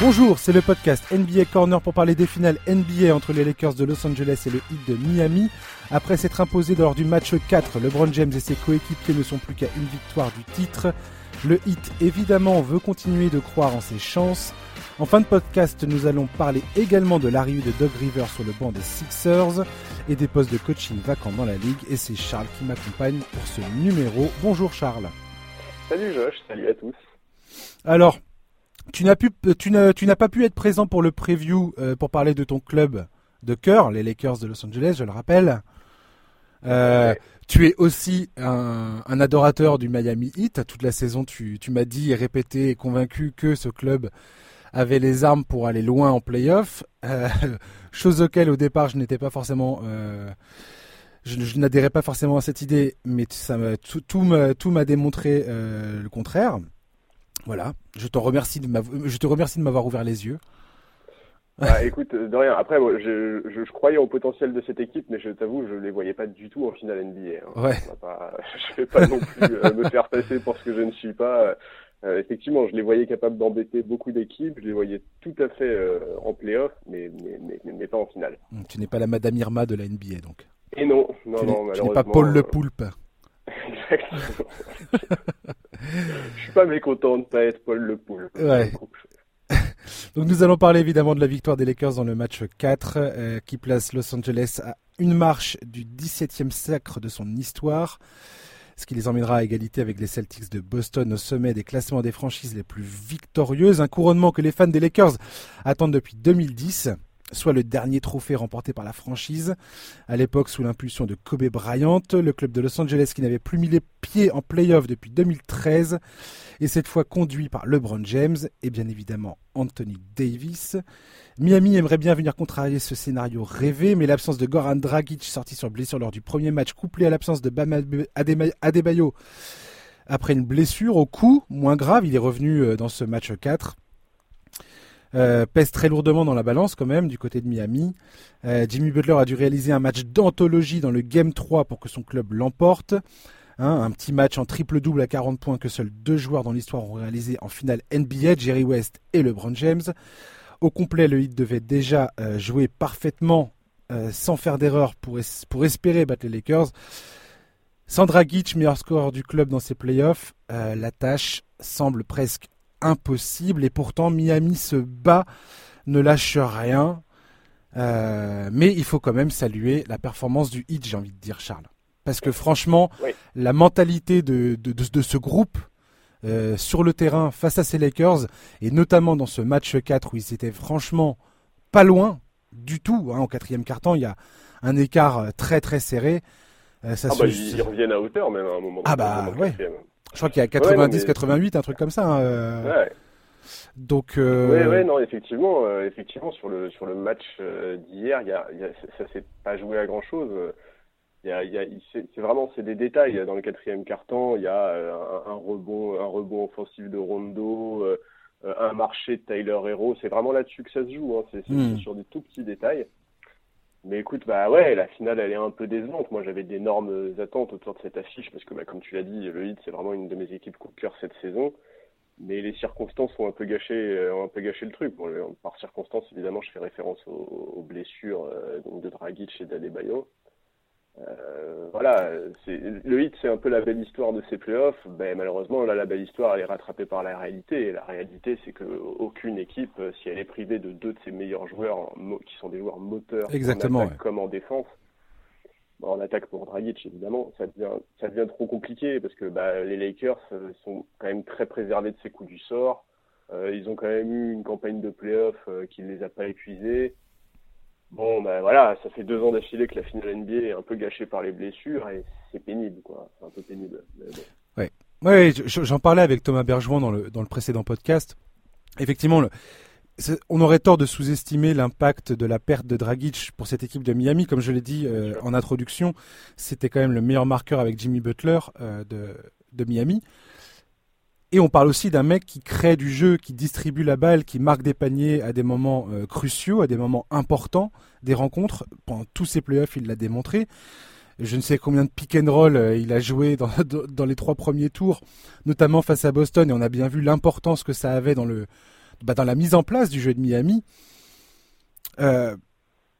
Bonjour, c'est le podcast NBA Corner pour parler des finales NBA entre les Lakers de Los Angeles et le Heat de Miami. Après s'être imposé lors du match 4, LeBron James et ses coéquipiers ne sont plus qu'à une victoire du titre. Le Heat évidemment veut continuer de croire en ses chances. En fin de podcast, nous allons parler également de l'arrivée de Doug Rivers sur le banc des Sixers et des postes de coaching vacants dans la ligue. Et c'est Charles qui m'accompagne pour ce numéro. Bonjour Charles. Salut Josh, salut à tous. Alors, tu n'as pu, tu n'as, tu n'as pas pu être présent pour le preview euh, pour parler de ton club de cœur, les Lakers de Los Angeles, je le rappelle. Euh, tu es aussi un, un, adorateur du Miami Heat. Toute la saison, tu, tu m'as dit et répété et convaincu que ce club avait les armes pour aller loin en playoff. Euh, chose auquel au départ je n'étais pas forcément, euh, je, je n'adhérais pas forcément à cette idée, mais ça tout, tout m'a, tout m'a démontré euh, le contraire. Voilà, je te remercie de je te remercie de m'avoir ouvert les yeux. Bah, écoute, de rien. Après, moi, je, je, je, croyais au potentiel de cette équipe, mais je t'avoue, je les voyais pas du tout en finale NBA. Hein. Ouais. Pas, je vais pas non plus euh, me faire passer pour ce que je ne suis pas. Euh, effectivement, je les voyais capables d'embêter beaucoup d'équipes. Je les voyais tout à fait euh, en playoff, mais, mais, mais, mais, pas en finale. Tu n'es pas la Madame Irma de la NBA, donc. Et non, non, tu non. Tu n'es pas Paul Le Poulpe. Exactement. je suis pas mécontent de pas être Paul Le. Ouais. Donc nous allons parler évidemment de la victoire des Lakers dans le match 4 euh, qui place Los Angeles à une marche du 17e sacre de son histoire, ce qui les emmènera à égalité avec les Celtics de Boston au sommet des classements des franchises les plus victorieuses, un couronnement que les fans des Lakers attendent depuis 2010 soit le dernier trophée remporté par la franchise. À l'époque, sous l'impulsion de Kobe Bryant, le club de Los Angeles qui n'avait plus mis les pieds en playoff depuis 2013, et cette fois conduit par LeBron James et bien évidemment Anthony Davis. Miami aimerait bien venir contrarier ce scénario rêvé, mais l'absence de Goran Dragic sorti sur blessure lors du premier match, couplé à l'absence de Bam Adebayo après une blessure au cou, moins grave, il est revenu euh, dans ce match 4 euh, pèse très lourdement dans la balance quand même du côté de Miami. Euh, Jimmy Butler a dû réaliser un match d'anthologie dans le Game 3 pour que son club l'emporte. Hein, un petit match en triple-double à 40 points que seuls deux joueurs dans l'histoire ont réalisé en finale NBA, Jerry West et LeBron James. Au complet, le Heat devait déjà euh, jouer parfaitement sans faire d'erreur pour, pour espérer battre les Lakers. Sandra Gitch, meilleur score du club dans ses playoffs, la tâche semble presque impossible et pourtant Miami se bat, ne lâche rien. Euh, mais il faut quand même saluer la performance du hit, j'ai envie de dire, Charles. Parce que franchement, oui. la mentalité de, de, de, de ce groupe euh, sur le terrain face à ces Lakers, et notamment dans ce match 4 où ils étaient franchement pas loin du tout, hein, au quatrième quart-temps, il y a un écart très très serré. Euh, ça ah se... bah, ils, ils reviennent à hauteur même à un moment. Ah bah ouais. Je crois qu'il y a 90, ouais, 88, un truc comme ça. Hein, euh... ouais. Donc. Euh... Ouais, ouais, non, effectivement, euh, effectivement, sur le sur le match euh, d'hier, y a, y a, ça s'est pas joué à grand chose. Il y a, il y a, c'est vraiment c'est des détails. Dans le quatrième carton, il y a un, un, rebond, un rebond offensif de Rondo, un marché de Tyler Hero. C'est vraiment là-dessus que ça se joue. Hein. C'est Hmm. mm. sur des tout petits détails. Mais écoute, bah ouais, la finale elle est un peu décevante. Moi j'avais d'énormes attentes autour de cette affiche parce que bah, comme tu l'as dit, le Heat c'est vraiment une de mes équipes coup de cœur cette saison. Mais les circonstances ont un peu gâché, ont un peu gâché le truc. Par circonstances, évidemment, je fais référence aux, aux blessures euh, de Dragic et d'Adebayo. Euh, voilà, le hit, c'est un peu la belle histoire de ces playoffs. Ben, malheureusement, là, la belle histoire, elle est rattrapée par la réalité. Et la réalité, c'est que aucune équipe, si elle est privée de deux de ses meilleurs joueurs, qui sont des joueurs moteurs, Exactement, en attaque ouais. comme en défense, bon, en attaque pour Dragic, évidemment, ça devient, ça devient trop compliqué parce que bah, les Lakers sont quand même très préservés de ces coups du sort. Euh, ils ont quand même eu une campagne de playoffs euh, qui ne les a pas épuisés. Bon, ben voilà, ça fait deux ans d'affilée que la finale NBA est un peu gâchée par les blessures et c'est pénible, quoi. C'est un peu pénible. Bon. Ouais, ouais, j'en parlais avec Thomas Bergevin dans le dans le précédent podcast. Effectivement, le, on aurait tort de sous-estimer l'impact de la perte de Dragic pour cette équipe de Miami. Comme je l'ai dit euh, en introduction, c'était quand même le meilleur marqueur avec Jimmy Butler euh, de, de Miami. Et on parle aussi d'un mec qui crée du jeu, qui distribue la balle, qui marque des paniers à des moments euh, cruciaux, à des moments importants des rencontres. Pendant tous ses playoffs, il l'a démontré. Je ne sais combien de pick and roll euh, il a joué dans, les trois premiers tours, notamment face à Boston, et on a bien vu l'importance que ça avait dans le, bah, dans la mise en place du jeu de Miami. Euh,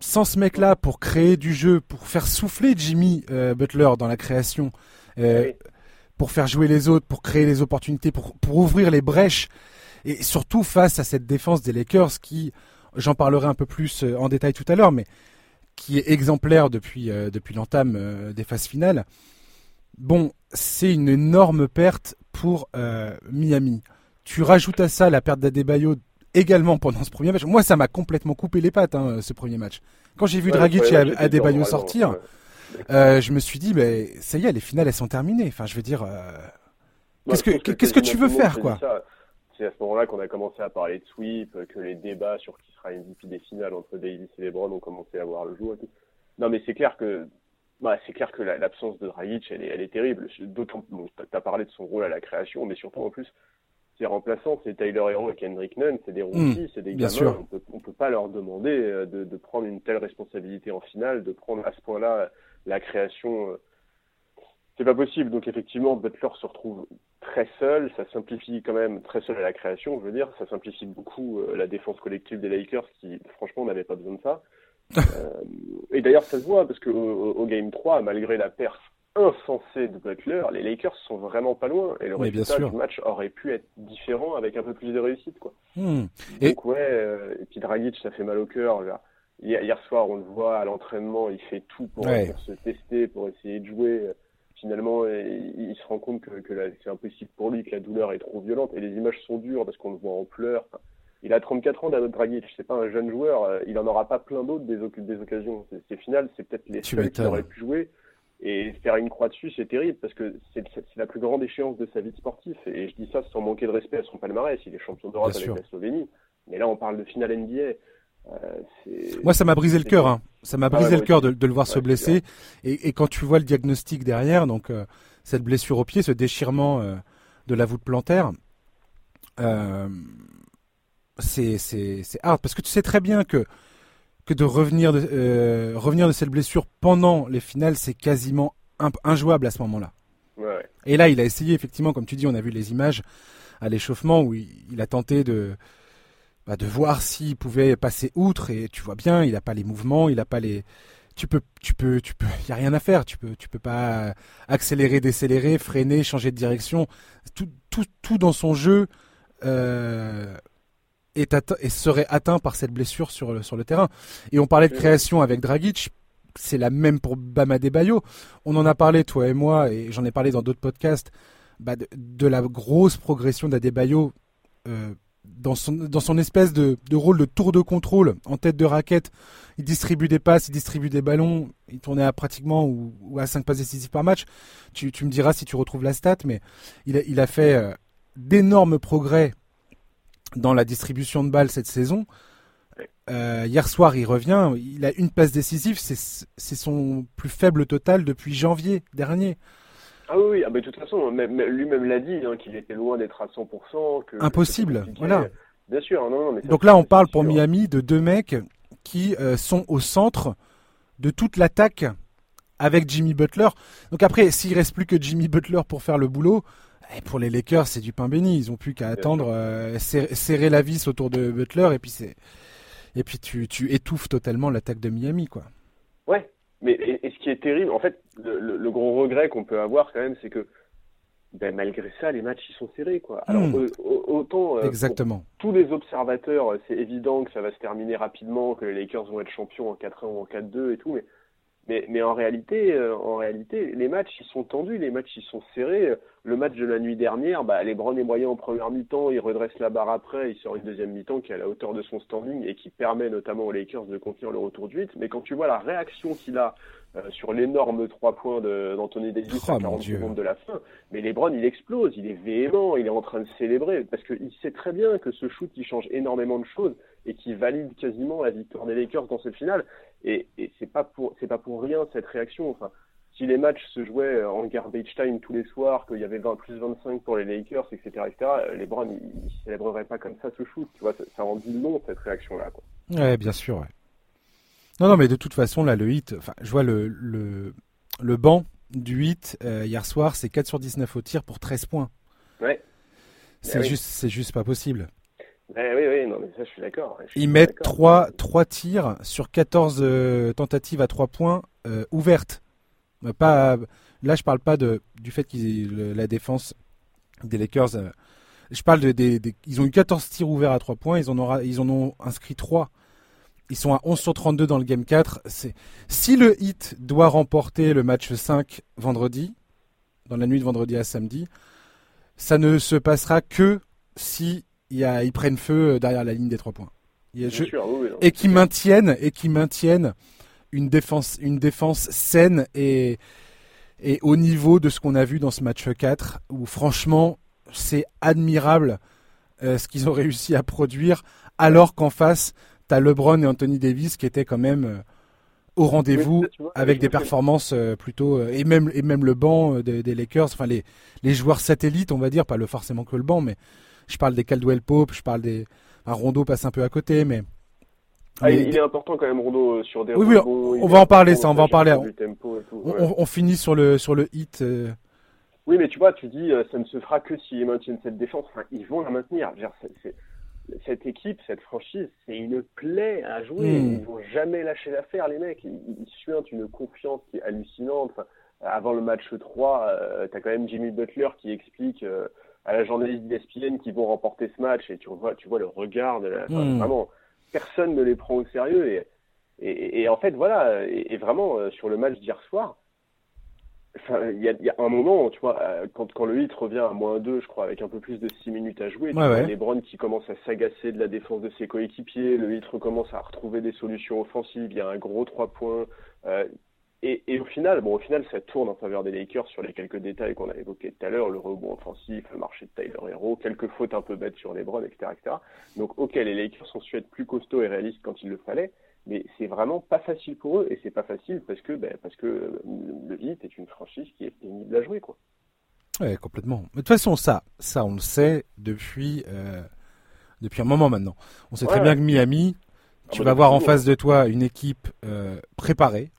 sans ce mec-là pour créer du jeu, pour faire souffler Jimmy Butler dans la création, pour faire jouer les autres, pour créer les opportunités, pour, pour ouvrir les brèches, et surtout face à cette défense des Lakers qui, j'en parlerai un peu plus euh, en détail tout à l'heure, mais qui est exemplaire depuis, depuis l'entame des phases finales. Bon, c'est une énorme perte pour Miami. Tu rajoutes à ça la perte d'Adebayo également pendant ce premier match. Moi, ça m'a complètement coupé les pattes, hein, ce premier match. Quand j'ai vu Dragic et Adebayo sortir, euh, je me suis dit, mais ça y est, les finales, elles sont terminées. Enfin, je veux dire, euh, qu'est-ce que, qu'est-ce que tu veux faire, quoi C'est à ce moment-là qu'on a commencé à parler de sweep, que les débats sur qui sera MVP des finales entre Davis et LeBron ont commencé à voir le jour et tout. Non, mais c'est clair que bah, c'est clair que l'absence de Dragic, elle est, elle est terrible. D'autant, bon, t'as parlé de son rôle à la création, mais surtout en plus, ses remplaçants, c'est Tyler Hero et Kendrick Nunn, c'est des rookies, hmm, c'est des gamins. On peut, peut pas leur demander euh, de, prendre une telle responsabilité en finale, de prendre à ce point-là la création. Euh, c'est pas possible. Donc effectivement, Butler se retrouve très seul. Ça simplifie quand même très seul à la création, je veux dire. Ça simplifie beaucoup euh, la défense collective des Lakers, qui franchement n'avait pas besoin de ça. et d'ailleurs, ça se voit parce que au Game 3, malgré la perte insensé de Butler, les Lakers sont vraiment pas loin et le résultat du match aurait pu être différent avec un peu plus de réussite quoi. Hmm. Donc et... ouais, euh, et puis Dragic ça fait mal au cœur. Hier, soir on le voit à l'entraînement, il fait tout pour, se tester, pour essayer de jouer. Finalement, il, se rend compte que, que c'est impossible pour lui, que la douleur est trop violente et les images sont dures parce qu'on le voit en pleurs. il a 34 ans, David Dragic. C'est pas un jeune joueur. Euh, il en aura pas plein d'autres des, des occasions. Ces finales, c'est peut-être les seuls qui auraient pu jouer. Et faire une croix dessus, c'est terrible parce que c'est la plus grande échéance de sa vie sportive. Et je dis ça sans manquer de respect à son palmarès. Il est champion d'Europe avec la Slovénie. Mais là, on parle de finale NBA. Euh, Moi, ça m'a brisé le cœur. Hein. Ça m'a ah brisé le cœur de, le voir se blesser. Et, quand tu vois le diagnostic derrière, donc euh, cette blessure au pied, ce déchirement euh, de la voûte plantaire, c'est hard. Parce que tu sais très bien que que de revenir de, revenir de cette blessure pendant les finales, c'est quasiment injouable à ce moment-là. Et là, il a essayé, effectivement, comme tu dis, on a vu les images à l'échauffement où il, a tenté de, bah, de voir s'il pouvait passer outre. Et tu vois bien, il n'a pas les mouvements, il n'a pas les. Tu peux, tu peux, tu peux. Il y a rien à faire. Tu peux, tu peux pas accélérer, décélérer, freiner, changer de direction. Tout, tout, tout dans son jeu. Euh, et serait atteint par cette blessure sur le, sur le terrain. Et on parlait de création avec Dragic, c'est la même pour Bama Bayo. On en a parlé, toi et moi, et j'en ai parlé dans d'autres podcasts, bah, de, la grosse progression d'Adebayo euh, dans, son, dans son espèce de, rôle de tour de contrôle en tête de raquette. Il distribue des passes, il distribue des ballons, il tournait à pratiquement ou, à 5 passes décisives par match. Tu, me diras si tu retrouves la stat, mais il a, il a fait euh, d'énormes progrès dans la distribution de balles cette saison. Euh, hier soir, il revient, il a une passe décisive, c'est son plus faible total depuis janvier dernier. Ah oui, ah, de toute façon, lui-même l'a dit, hein, qu'il était loin d'être à 100%. Que, Impossible, voilà. Bien sûr, non, non, Donc là, on parle pour Miami de deux mecs qui euh, sont au centre de toute l'attaque avec Jimmy Butler. Donc après, s'il reste plus que Jimmy Butler pour faire le boulot, et pour les Lakers, c'est du pain béni. Ils ont plus qu'à attendre, euh, serrer, la vis autour de Butler et puis c'est et puis tu, tu étouffes totalement l'attaque de Miami, quoi. Ouais, mais et, qui est terrible, en fait, le, gros regret qu'on peut avoir quand même, c'est que ben, malgré ça, les matchs ils sont serrés, quoi. Alors hmm. autant euh, exactement tous les observateurs, c'est évident que ça va se terminer rapidement, que les Lakers vont être champions en 4-1 ou en 4-2 et tout, mais mais, mais en réalité, euh, en réalité, les matchs ils sont tendus, les matchs ils sont serrés. Le match de la nuit dernière, bah, les Browns est moyen en première mi-temps, il redresse la barre après, il sort une deuxième mi-temps qui est à la hauteur de son standing et qui permet notamment aux Lakers de contenir le retour du 8. Mais quand tu vois la réaction qu'il a euh, sur l'énorme trois points d'Anthony Davis oh, à 40 secondes de la fin, mais LeBron il explose, il est véhément, il est en train de célébrer parce qu'il sait très bien que ce shoot il change énormément de choses et qui valide quasiment la victoire des Lakers dans cette finale. Et, et c'est pas pour c'est pas pour rien cette réaction. Enfin, si les matchs se jouaient en garbage time tous les soirs, qu'il y avait 20 plus 25 pour les Lakers, etc., etc., les Browns ils, célébreraient pas comme ça ce shoot. Tu vois, ça, ça en dit long cette réaction là. Quoi. Ouais, bien sûr. Ouais. Non, non, mais de toute façon, là, le hit, enfin, je vois le, le, le banc du hit euh, hier soir, c'est 4 sur 19 au tir pour 13 points. Ouais. C'est bah juste, c'est juste pas possible. Eh oui, oui, non, mais ça, je suis d'accord. Ils mettent 3, 3 tirs sur 14 euh, tentatives à 3 points euh, ouvertes. Pas, là, je parle pas de, du fait qu'ils la défense des Lakers. Euh, je parle de, des, ils ont eu 14 tirs ouverts à 3 points, ils en, ont, ils en ont inscrit 3. Ils sont à 11 sur 32 dans le game 4. Si le Heat doit remporter le match 5 vendredi, dans la nuit de vendredi à samedi, ça ne se passera que si y a, ils prennent feu euh, derrière la ligne des 3 points. et qui maintiennent et qui maintiennent une défense une défense saine et et au niveau de ce qu'on a vu dans ce match 4 où franchement c'est admirable euh, ce qu'ils ont réussi à produire alors qu'en face t'as LeBron et Anthony Davis qui étaient quand même euh, au rendez-vous avec des performances euh, plutôt et même et même le banc des Lakers enfin les les joueurs satellites on va dire pas le forcément que le banc mais je parle des Caldwell Pope je parle des un Rondo passe un peu à côté mais ah, il est important quand même Rondo sur des oui, oui on, va en parler ça on va en parler on, finit sur le sur le hit oui, mais tu vois, tu dis, euh, ça ne se fera que s'ils maintiennent cette défense. Enfin, ils vont la maintenir. cette équipe, cette franchise, c'est une plaie à jouer. Hmm. Ils vont jamais lâcher l'affaire, les mecs. Ils, ils suintent une confiance qui est hallucinante. avant le match 3, tu as quand même Jimmy Butler qui explique euh, à la journaliste d'ESPN qu'ils vont remporter ce match. Et tu vois, tu vois le regard de la... Hmm. Vraiment, personne ne les prend au sérieux. Et, et, en fait, voilà. Et, vraiment, euh, sur le match d'hier soir, il y, y, a un moment, tu vois, euh, quand, quand le hit revient à moins 2, je crois, avec un peu plus de 6 minutes à jouer, tu vois, les Browns qui commencent à s'agacer de la défense de ses coéquipiers, le hit recommence à retrouver des solutions offensives, il y a un gros 3 points. Euh, et, et, au final, bon, au final, ça tourne en faveur des Lakers sur les quelques détails qu'on a évoqués tout à l'heure, le rebond offensif, le marché de Tyler Hero, quelques fautes un peu bêtes sur les Browns, etc., etc. Donc, ok, les Lakers ont su être plus costauds et réalistes quand il le fallait, mais c'est vraiment pas facile pour eux et c'est pas facile parce que ben, parce que le Heat est une franchise qui est pénible à jouer quoi. Ouais, complètement. Mais de toute façon ça ça on le sait depuis euh, depuis un moment maintenant. On sait très bien que Miami, ah tu bah, vas voir en face de toi une équipe euh, préparée,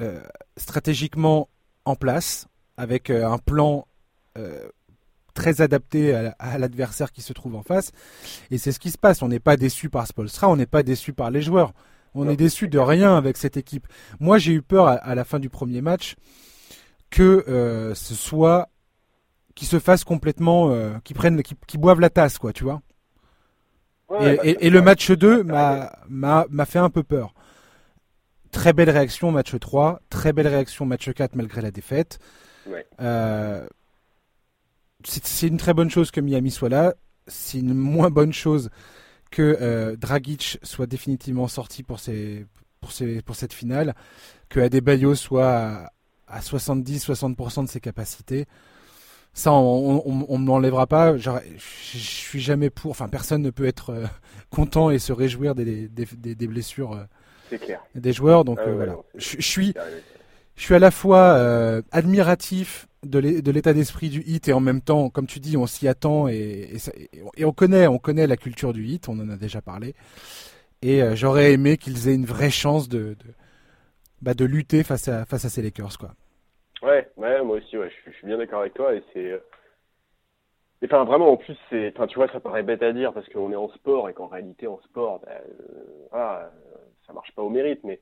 euh, stratégiquement en place, avec un plan très adapté à, l'adversaire qui se trouve en face. Et c'est ce qui se passe. On n'est pas déçu par Spolstra, on n'est pas déçu par les joueurs. On est déçu de rien avec cette équipe. Moi, j'ai eu peur à, la fin du premier match que euh, ce soit qui se fasse complètement, euh, qui prennent, qui, boivent la tasse, quoi, tu vois. et, le match 2 m'a m'a fait un peu peur. Très belle réaction match 3, très belle réaction match 4 malgré la défaite. Euh, c'est une très bonne chose que Miami soit là. C'est une moins bonne chose que euh, Dragic soit définitivement sorti pour, pour, pour cette finale, que Adebayo soit à, 70-60% de ses capacités. Ça, on ne m'enlèvera pas. Je, suis jamais pour. Enfin, personne ne peut être euh, content et se réjouir des, des, blessures euh, des joueurs. Donc ah voilà. je, suis, je suis à la fois admiratif de l'état d'esprit du hit et en même temps, comme tu dis, on s'y attend et, et, on connaît, on connaît la culture du hit, on en a déjà parlé. Et euh, j'aurais aimé qu'ils aient une vraie chance de, de, bah, de lutter face à, face à ces Lakers, quoi. Ouais, ouais, moi aussi, ouais, je, suis bien d'accord avec toi et c'est. Euh, enfin, vraiment, en plus, c'est, enfin, tu vois, ça paraît bête à dire parce qu'on est en sport et qu'en réalité, en sport, bah, euh, ça marche pas au mérite, mais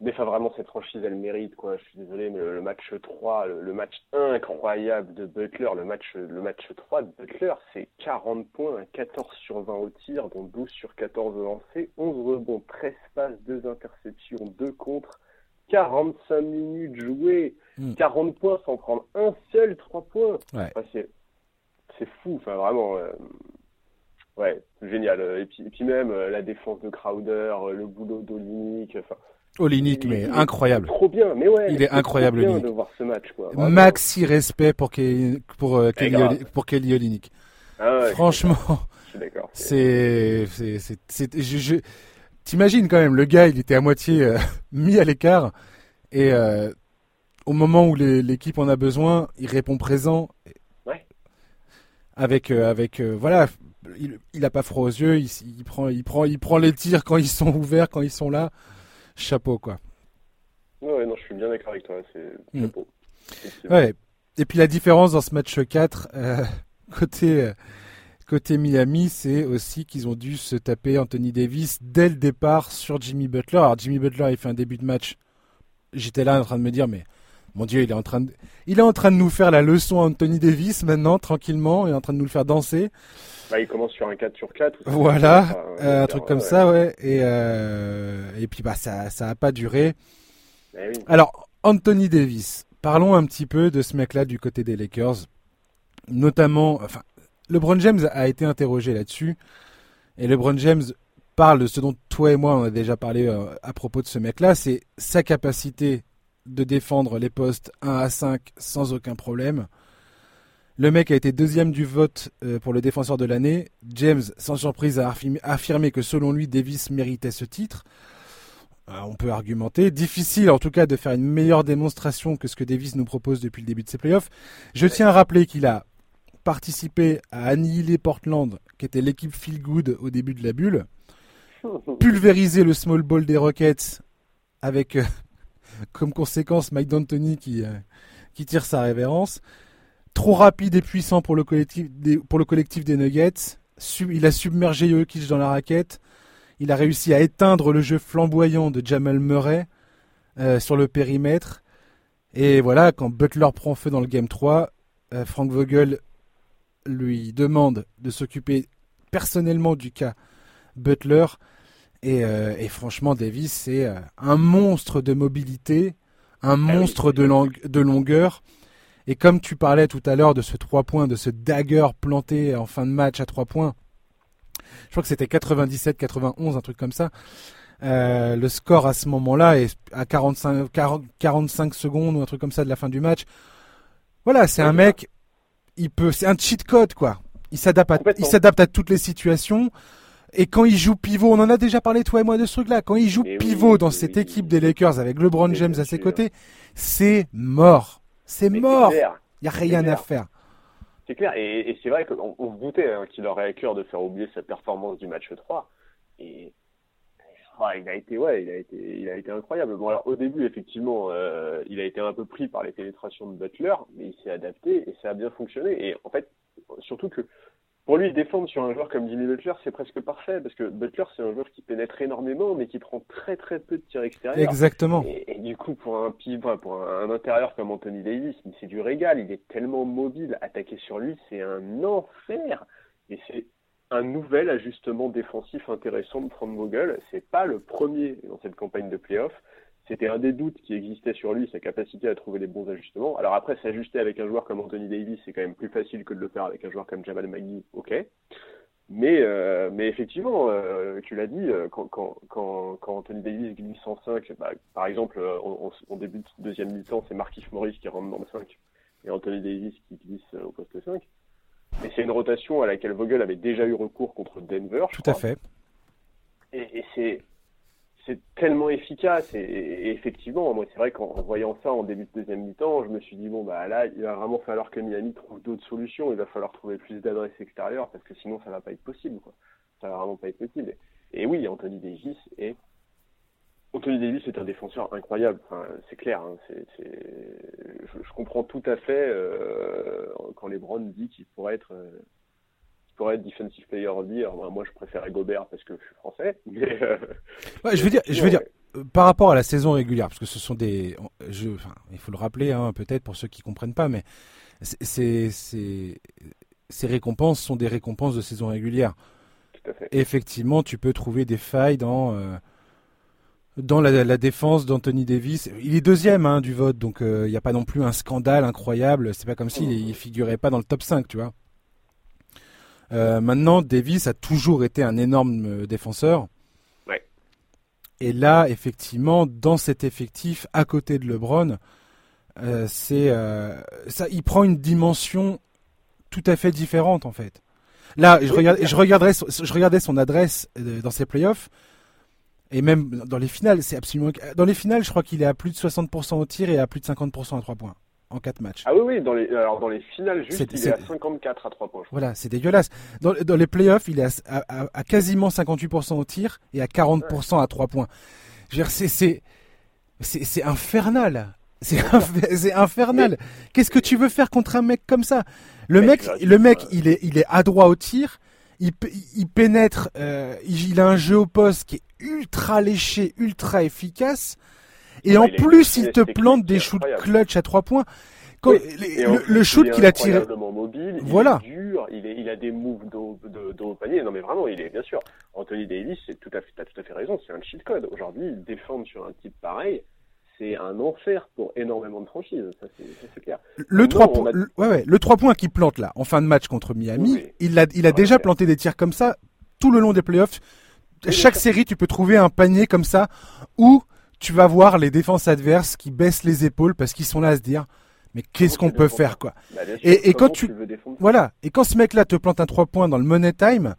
vraiment, cette franchise, elle mérite, quoi. Je suis désolé, mais le, match 3, le, match incroyable de Butler, le match, le match 3 de Butler, c'est 40 points, 14 sur 20 au tir, dont 12 sur 14 lancés, 11 rebonds, 13 passes, 2 interceptions, 2 contre, 45 minutes jouées, 40 hmm. points sans prendre un seul 3 points. c'est fou, enfin, vraiment. Euh, ouais, génial. Et puis, et puis même euh, la défense de Crowder, euh, le boulot d'Olinick, enfin Olinick, mais incroyable. Trop bien, mais ouais. Il est incroyable, bien de voir ce match, quoi. Maxi respect pour, pour, euh, Kelly, pour Kelly Olinick. Ah ouais, Franchement, c'est, c'est, c'est, je, je... t'imagines quand même, le gars, il était à moitié euh, mis à l'écart et euh, au moment où l'équipe en a besoin, il répond présent. Ouais. Avec, avec, voilà, il, il a pas froid aux yeux, il, il, prend, il prend, il prend les tirs quand ils sont ouverts, quand ils sont là chapeau quoi. Ouais, non, je suis bien d'accord avec toi, c'est hmm. chapeau. Ouais. Et puis la différence dans ce match 4, euh, côté, euh, côté Miami, c'est aussi qu'ils ont dû se taper Anthony Davis dès le départ sur Jimmy Butler. Alors Jimmy Butler, il fait un début de match. J'étais là en train de me dire, mais mon Dieu, il est en train de, il est en train de nous faire la leçon Anthony Davis maintenant, tranquillement, il est en train de nous le faire danser. Bah, il commence sur un 4 sur 4. Voilà, euh, un truc comme ça, ouais. Et, euh, et puis bah ça, ça a pas duré. Eh Alors Anthony Davis, parlons un petit peu de ce mec-là du côté des Lakers, notamment, enfin, LeBron James a été interrogé là-dessus, et LeBron James parle de ce dont toi et moi on a déjà parlé euh, à propos de ce mec-là, c'est sa capacité de défendre les postes 1 à 5 sans aucun problème. Le mec a été deuxième du vote euh, pour le défenseur de l'année. James, sans surprise, a affirmé que selon lui, Davis méritait ce titre. Euh, on peut argumenter. Difficile en tout cas de faire une meilleure démonstration que ce que Davis nous propose depuis le début de ses playoffs. Je tiens à rappeler qu'il a participé à annihiler Portland, qui était l'équipe feel good au début de la bulle, pulvériser le small ball des Rockets avec euh, comme conséquence Mike D'Antoni qui, qui tire sa révérence trop rapide et puissant pour le collectif des, pour le collectif des Nuggets. il a submergé Jokic dans la raquette. Il a réussi à éteindre le jeu flamboyant de Jamal Murray euh, sur le périmètre. Et voilà, quand Butler prend feu dans le Game 3, euh, Frank Vogel lui demande de s'occuper personnellement du cas Butler. Et, euh, et franchement, Davis, c'est un monstre de mobilité, un ah monstre de, de longueur. Et comme tu parlais tout à l'heure de ce 3 points, de ce dagger planté en fin de match à 3 points, je crois que c'était 97-91, un truc comme ça. Euh, le score à ce moment-là est à 45, 45 secondes ou un truc comme ça de la fin du match. Voilà, c'est un mec, il peut, c'est un cheat code quoi. Il s'adapte à, il s'adapte à toutes les situations. Et quand il joue pivot, on en a déjà parlé toi et moi de ce truc-là. Quand il joue pivot dans cette équipe des Lakers avec LeBron James à ses côtés, c'est mort. C'est mort. Il n'y a rien à faire. C'est clair. Et, c'est vrai qu'on on se doutait hein, qu'il aurait à cœur de faire oublier sa performance du match 3. Et il a été, ouais, il a été, il a été incroyable. Bon, alors au début, effectivement, euh, il a été un peu pris par les pénétrations de Butler, mais il s'est adapté et ça a bien fonctionné. Et en fait, surtout que pour lui, défendre sur un joueur comme Jimmy Butler, c'est presque parfait, parce que Butler, c'est un joueur qui pénètre énormément, mais qui prend très très peu de tirs extérieurs. Exactement. Et, du coup, pour un pivot, pour un, intérieur comme Anthony Davis, c'est du régal. Il est tellement mobile, attaquer sur lui, c'est un enfer. Et c'est un nouvel ajustement défensif intéressant de Frank Vogel. C'est pas le premier dans cette campagne de playoff. C'était un des doutes qui existait sur lui, sa capacité à trouver les bons ajustements. Alors après, s'ajuster avec un joueur comme Anthony Davis, c'est quand même plus facile que de le faire avec un joueur comme Jamal Magui, ok. Mais, euh, mais effectivement, euh, tu l'as dit, euh, quand, quand, quand, quand, Anthony Davis glisse en 5, bah, par exemple, en début de deuxième mi-temps, c'est Marquis Morris qui rentre dans le 5 et Anthony Davis qui glisse au poste 5. Et c'est une rotation à laquelle Vogel avait déjà eu recours contre Denver. Tout à fait. Et, et c'est c'est tellement efficace et, effectivement, moi c'est vrai qu'en voyant ça en début de deuxième mi-temps, je me suis dit bon bah là il va vraiment falloir que Miami trouve d'autres solutions, il va falloir trouver plus d'adresses extérieures parce que sinon ça va pas être possible quoi. Ça va vraiment pas être possible. Et, oui, Anthony Davis est Anthony Davis est un défenseur incroyable, enfin, c'est clair. Hein, c'est, je, comprends tout à fait euh, quand LeBron dit qu'il pourrait être euh, pourrait être defensive player of the year. moi, je préférais Gobert parce que je suis français. Euh, je veux dire, je veux dire, euh, par rapport à la saison régulière, parce que ce sont des, je, enfin, il faut le rappeler, hein, peut-être pour ceux qui comprennent pas, mais c'est, ces récompenses sont des récompenses de saison régulière. Tout à fait. effectivement, tu peux trouver des failles dans. Euh, dans la, défense d'Anthony Davis, il est deuxième hein, du vote, donc il n'y a pas non plus un scandale incroyable. C'est pas comme s'il ne figurait pas dans le top 5, tu vois. Euh, maintenant, Davis a toujours été un énorme euh, défenseur. Ouais. Et là, effectivement, dans cet effectif, à côté de LeBron, euh, c'est ça, il prend une dimension tout à fait différente en fait. Là, je, regarde, je, regarderais, je regardais son adresse dans ses playoffs. Et même dans les finales, c'est absolument. Dans les finales, je crois qu'il est à plus de 60% au tir et à plus de 50% à 3 points en 4 matchs. Ah oui, oui, dans les, alors dans les finales, juste, il est, à 54 à 3 points. Voilà, c'est dégueulasse. Dans, dans, les playoffs, il est à, à, quasiment 58% au tir et à 40% à 3 points. C'est infernal. C'est infernal. Qu'est-ce que tu veux faire contre un mec comme ça? Le mec, le mec, il est, il est adroit au tir. Il, il pénètre. Euh, il, a un jeu au poste qui est ultra léché, ultra efficace. Et en plus, il te plante des shoots clutch à trois points. le, shoot qu'il a tiré. Mobile, voilà. Il est dur, il, est, il a des moves de, de, panier. Non, mais vraiment, il est, bien sûr. Anthony Davis, c'est tout à fait, t'as tout à fait raison, c'est un cheat code. Aujourd'hui, défendre sur un type pareil, c'est un enfer pour énormément de franchises, ça c'est clair. Le 3 points, ouais, ouais, le 3 points qui plante là, en fin de match contre Miami, il a, il a déjà planté des tirs comme ça tout le long des playoffs. Chaque série, tu peux trouver un panier comme ça où tu vas voir les défenses adverses qui baissent les épaules parce qu'ils sont là à se dire mais qu'est-ce qu'on peut faire quoi? Bah, et, quand tu, voilà. Et quand ce mec là te plante un 3 points dans le money time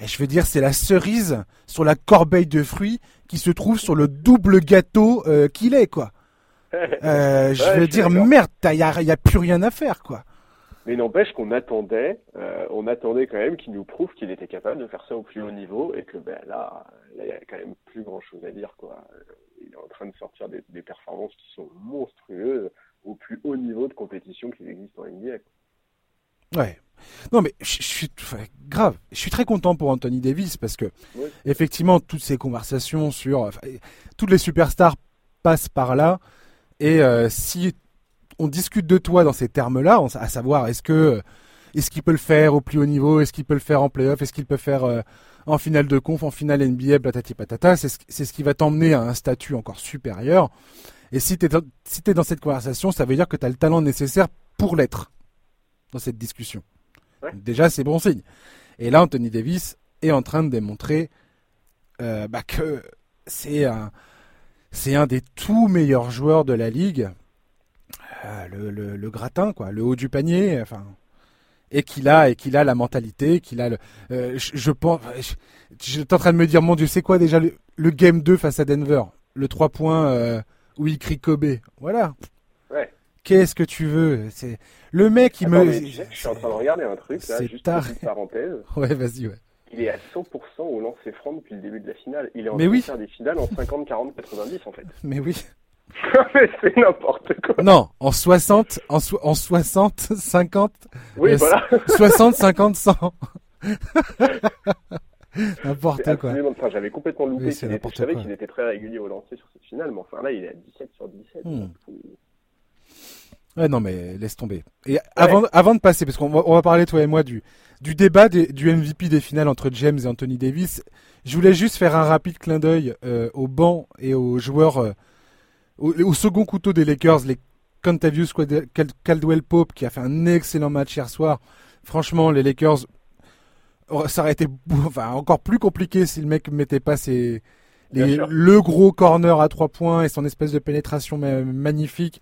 et je veux dire c'est la cerise sur la corbeille de fruits qui se trouve sur le double gâteau euh, qu'il est quoi. Euh, je veux dire merde il y a plus rien à faire quoi mais n'empêche qu'on attendait, euh, on attendait quand même qu'il nous prouve qu'il était capable de faire ça au plus haut niveau et que ben, là, il y a quand même plus grand chose à dire. Quoi. Il est en train de sortir des, performances qui sont monstrueuses au plus haut niveau de compétition qui existe en NBA. Ouais. Non mais je, suis grave. Je suis très content pour Anthony Davis parce que effectivement toutes ces conversations sur toutes les superstars passent par là et euh, si on discute de toi dans ces termes-là, à savoir est-ce que est-ce qu'il peut le faire au plus haut niveau, est-ce qu'il peut le faire en playoff, est-ce qu'il peut faire euh, en finale de conf, en finale NBA, patati patata, c'est ce, qui va t'emmener à un statut encore supérieur. Et si tu es, si dans cette conversation, ça veut dire que tu as le talent nécessaire pour l'être dans cette discussion. Déjà, c'est bon signe. Et là, Anthony Davis est en train de démontrer euh, bah, que c'est un, c'est un des tout meilleurs joueurs de la ligue euh, le, le, gratin, quoi, le haut du panier, enfin, et qu'il a et qu'il a la mentalité, qu'il a le. Euh, je, pense, j'étais en train de me dire, mon Dieu, c'est quoi déjà le, game 2 face à Denver, le 3 points euh, où il crie Kobe, voilà. Ouais. Qu'est-ce que tu veux? C'est le mec, il me. je suis en train de regarder un truc là, juste une parenthèse. Ouais, vas-y, ouais. Il est à 100% au lancer franc depuis le début de la finale. Il est en train de faire des finales en 50, 40, 90 en fait. Mais oui. c'est n'importe quoi. Non, en 60, en, en 60, 50. Oui, euh, voilà. 60, 50, 100. n'importe quoi. Enfin, j'avais complètement loupé. Oui, je savais qu'il était très régulier au lancer sur cette finale, mais enfin là, il est à 17 sur 17. Hmm. Ouais, non, mais laisse tomber. Et avant, avant de passer, parce qu'on va, on va parler, toi et moi, du, du débat du MVP des finales entre James et Anthony Davis, je voulais juste faire un rapide clin d'œil euh, au banc et aux joueurs euh, au, second couteau des Lakers, les Contavious Caldwell Pope qui a fait un excellent match hier soir. Franchement, les Lakers, ça aurait été enfin, encore plus compliqué si le mec mettait pas ses, le gros corner à trois points et son espèce de pénétration magnifique.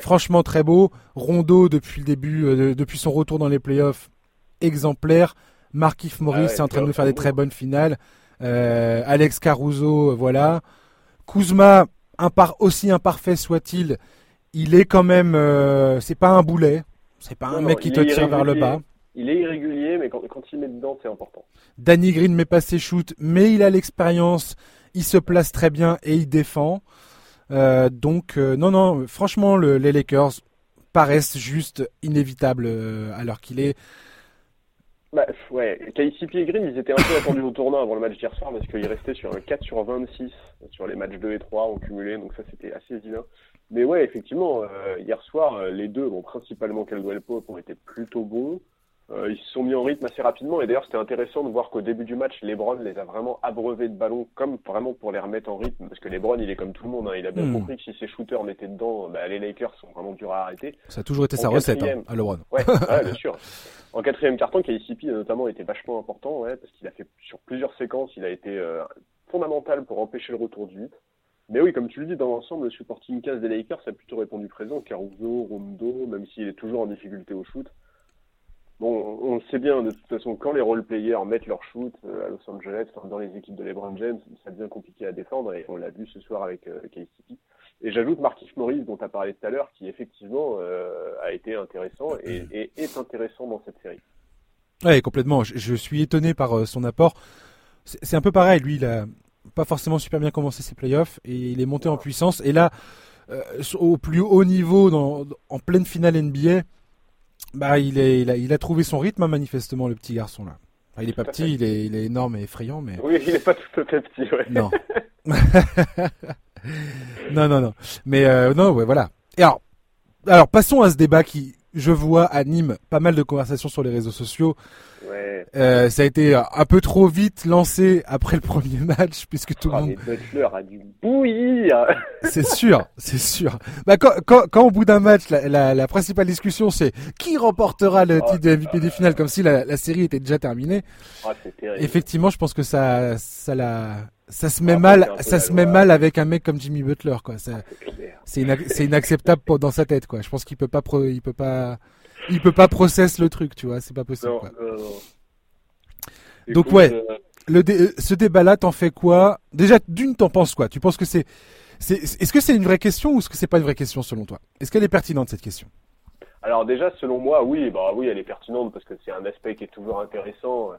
Franchement très beau. Rondo depuis le début, euh, depuis son retour dans les playoffs, exemplaire. Markif Morris ah est en train de nous faire des très bonnes finales. Euh, Alex Caruso, voilà. Kuzma, aussi imparfait soit-il, il est quand même, euh, c'est pas un boulet, c'est pas un mec qui te tire vers le bas. Il est irrégulier, mais quand, il met dedans, c'est important. Danny Green met pas ses shoots, mais il a l'expérience, il se place très bien et il défend. Euh, donc, euh, non, non, franchement, les Lakers paraissent juste inévitables l'heure qu'il est. Bah, ouais, KCP et Green, ils étaient un peu attendus au tournoi avant le match d'hier soir parce qu'ils restaient sur un 4 sur 26 sur les matchs 2 et 3 en cumulé, donc ça c'était assez vilain. Mais ouais, effectivement, euh, hier soir, euh, les deux, bon, principalement Caldwell Pope, ont été plutôt bons. Euh, ils se sont mis en rythme assez rapidement et d'ailleurs c'était intéressant de voir qu'au début du match, LeBron les a vraiment abreuvés de ballons comme vraiment pour les remettre en rythme parce que LeBron il est comme tout le monde, hein, il a bien hmm. compris que si ses shooters mettaient dedans, bah, les Lakers sont vraiment durs à arrêter. Ça a toujours été sa recette hein, à LeBron. Ouais, ouais, bien sûr. En quatrième carton, KCP notamment était vachement important ouais, parce qu'il a fait sur plusieurs séquences, il a été euh, fondamental pour empêcher le retour du 8. Mais oui, comme tu le dis, dans l'ensemble, le supporting cast des Lakers a plutôt répondu présent. Caruso, Rondo, même s'il est toujours en difficulté au shoot, Bon, on sait bien, de toute façon, quand les role-players mettent leur shoot euh, à Los Angeles, dans les équipes de LeBron James, ça devient compliqué à défendre, et on l'a vu ce soir avec euh, KCP. Et j'ajoute Marquis Morris, dont tu as parlé tout à l'heure, qui effectivement euh, a été intéressant et, est intéressant dans cette série. Oui, complètement. Je, suis étonné par son apport. C'est un peu pareil, lui, il a pas forcément super bien commencé ses playoffs, et il est monté en puissance. Et là, au plus haut niveau en pleine finale NBA, bah il, est, il, a, il a trouvé son rythme hein, manifestement le petit garçon là. il est pas petit, il est, il est énorme et effrayant, mais. Oui, il est pas tout à fait petit, ouais. Non. non, non, non. Mais euh, non, ouais, voilà. Et alors, alors passons à ce débat qui, je vois, anime pas mal de conversations sur les réseaux sociaux. Euh, ça a été un peu trop vite lancé après le premier match, puisque tout le oh, monde. Butler a dû bouillir. c'est sûr, c'est sûr. Bah, quand, quand, quand au bout d'un match, la, la, la, principale discussion c'est qui remportera le oh, titre de MVP des finales, comme si la, la série était déjà terminée. Oh, Effectivement, je pense que ça, ça la, ça se met mal, ça se met mal avec un mec comme Jimmy Butler, quoi. C'est c'est inacceptable dans sa tête, quoi. Je pense qu'il peut pas, pro, il peut pas il peut pas process le truc, tu vois, c'est pas possible. quoi. Donc ouais, euh, le euh, ce débat-là, t'en fais quoi? Déjà, d'une, t'en penses quoi? Tu penses que c'est, c'est, est-ce que c'est une vraie question ou est-ce que c'est pas une vraie question selon toi? Est-ce qu'elle est pertinente cette question? Alors déjà, selon moi, oui, bah oui, elle est pertinente parce que c'est un aspect qui est toujours intéressant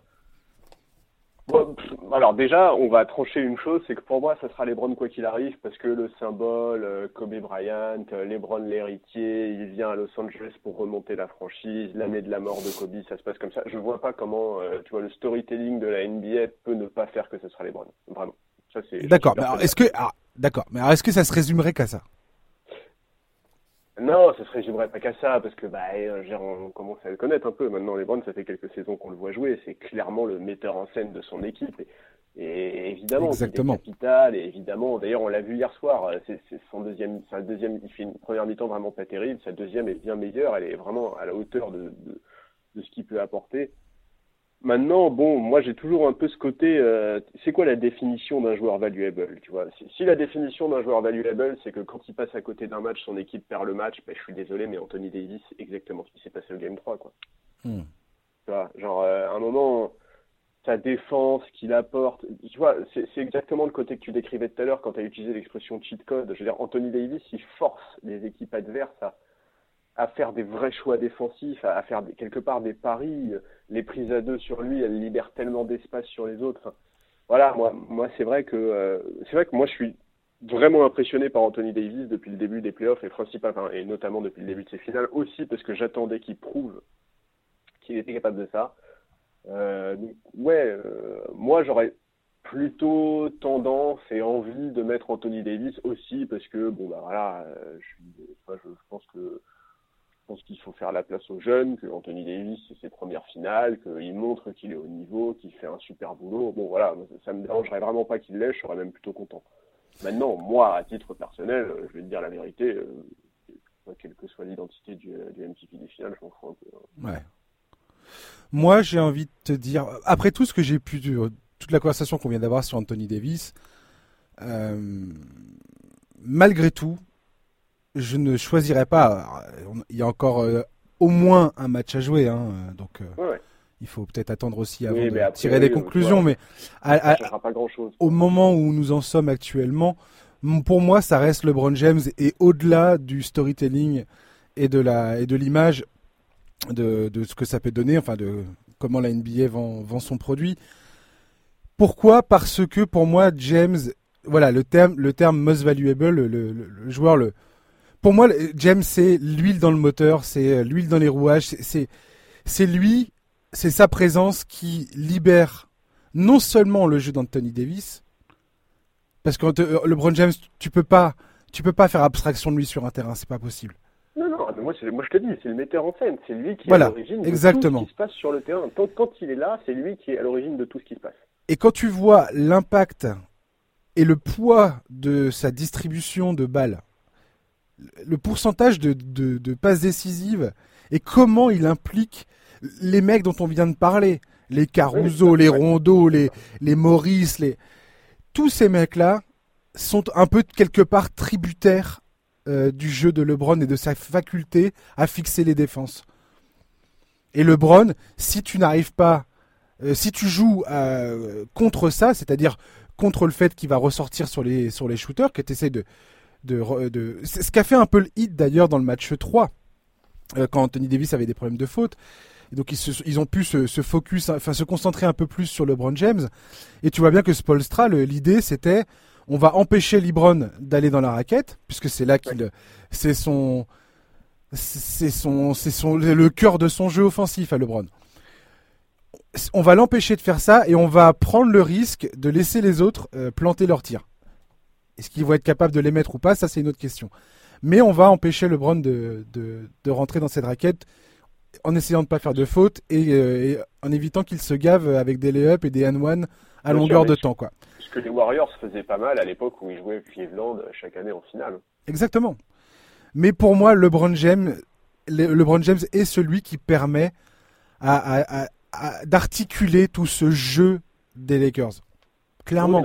alors déjà, on va trancher une chose, c'est que pour moi, ça sera LeBron quoi qu'il arrive, parce que le symbole, euh, Kobe Bryant, euh, LeBron l'héritier, il vient à Los Angeles pour remonter la franchise, l'année de la mort de Kobe, ça se passe comme ça. Je vois pas comment, euh, tu vois, le storytelling de la NBA peut ne pas faire que ce sera LeBron, vraiment. Ça c'est. D'accord. Mais est-ce que, ah, d'accord. Mais est-ce que ça se résumerait qu'à ça? Non, ce serait, j'aimerais pas qu'à ça, parce que bah, euh, on commence à le connaître un peu. Maintenant, LeBron, ça fait quelques saisons qu'on le voit jouer. C'est clairement le metteur en scène de son équipe. Et, évidemment, Exactement. il est capital. Et évidemment, d'ailleurs, on l'a vu hier soir. Euh, c'est son deuxième, sa deuxième. Il fait une première mi-temps vraiment pas terrible. Sa deuxième est bien meilleure. Elle est vraiment à la hauteur de, de, de ce qu'il peut apporter. Maintenant, bon, moi j'ai toujours un peu ce côté, euh, c'est quoi la définition d'un joueur valuable, tu vois? Si, la définition d'un joueur valuable, c'est que quand il passe à côté d'un match, son équipe perd le match, ben, je suis désolé, mais Anthony Davis, c'est exactement ce qui s'est passé au Game 3, quoi. Hmm. Tu vois, genre, euh, à un moment, sa défense qu'il apporte, tu vois, c'est exactement le côté que tu décrivais tout à l'heure quand tu as utilisé l'expression cheat code. Je veux dire, Anthony Davis, il force les équipes adverses à à faire des vrais choix défensifs, à, faire quelque part des paris. Les prises à deux sur lui, elles libèrent tellement d'espace sur les autres. voilà, moi, moi c'est vrai que euh, c'est vrai que moi je suis vraiment impressionné par Anthony Davis depuis le début des playoffs et principalement et notamment depuis le début de ses finales aussi parce que j'attendais qu'il prouve qu'il était capable de ça. Euh, ouais, euh, moi j'aurais plutôt tendance et envie de mettre Anthony Davis aussi parce que bon bah voilà, je, je pense que je pense qu'il faut faire la place aux jeunes, que Anthony Davis, c'est ses premières finales, qu'il montre qu'il est au niveau, qu'il fait un super boulot. Bon, voilà, ça me dérangerait vraiment pas qu'il l'ait, je serais même plutôt content. Maintenant, moi, à titre personnel, je vais te dire la vérité, euh, quelle que soit l'identité du, du MVP des finales, je m'en fous un peu. Hein. Ouais. Moi, j'ai envie de te dire, après tout ce que j'ai pu, toute la conversation qu'on vient d'avoir sur Anthony Davis, euh, malgré tout, je ne choisirais pas. Il y a encore euh, au moins un match à jouer, hein, donc euh, il faut peut-être attendre aussi avant de tirer des conclusions. mais au moment où nous en sommes actuellement, pour moi, ça reste LeBron James et au-delà du storytelling et de la et de l'image de, de, ce que ça peut donner, enfin de comment la NBA vend, vend son produit. Pourquoi? Parce que pour moi, James, voilà, le terme, le terme most valuable, le, le, le joueur le, pour moi, James, c'est l'huile dans le moteur, c'est euh, l'huile dans les rouages, c'est c'est lui, c'est sa présence qui libère non seulement le jeu d'Anthony Davis, parce que euh, LeBron James, tu peux pas, tu peux pas faire abstraction de lui sur un terrain, c'est pas possible. Non, non, moi, moi je te dis, c'est le metteur en scène, c'est lui qui est à l'origine de tout ce qui se passe sur le terrain. Quand il est là, c'est lui qui est à l'origine de tout ce qui se passe. Et quand tu vois l'impact et le poids de sa distribution de balles le pourcentage de, de, passes décisives et comment il implique les mecs dont on vient de parler. Les Caruso, les Rondo, les, les Maurice, les... tous ces mecs-là sont un peu quelque part tributaires euh, du jeu de LeBron et de sa faculté à fixer les défenses. Et LeBron, si tu n'arrives pas, euh, si tu joues euh, contre ça, c'est-à-dire contre le fait qu'il va ressortir sur les, sur les shooters, que tu essaies de, de, ce qu'a fait un peu le hit d'ailleurs dans le match 3 euh, quand Anthony Davis avait des problèmes de faute. donc ils, ont pu se, focus, enfin se concentrer un peu plus sur LeBron James. Et tu vois bien que Spolstra, l'idée c'était, on va empêcher LeBron d'aller dans la raquette, puisque c'est là qu'il, c'est son, c'est son, c'est son, le cœur de son jeu offensif à LeBron. On va l'empêcher de faire ça et on va prendre le risque de laisser les autres euh, planter leurs tirs. Est-ce qu'ils vont être capables de les mettre ou pas? Ça, c'est une autre question. Mais on va empêcher LeBron de, de, de rentrer dans cette raquette en essayant de ne pas faire de faute euh, et, en évitant qu'il se gave avec des lay et des and-one à longueur de temps. Quoi. Ce que les Warriors faisaient pas mal à l'époque où ils jouaient Cleveland chaque année en finale. Exactement. Mais pour moi, LeBron James, LeBron James est celui qui permet à, d'articuler tout ce jeu des Lakers. Clairement.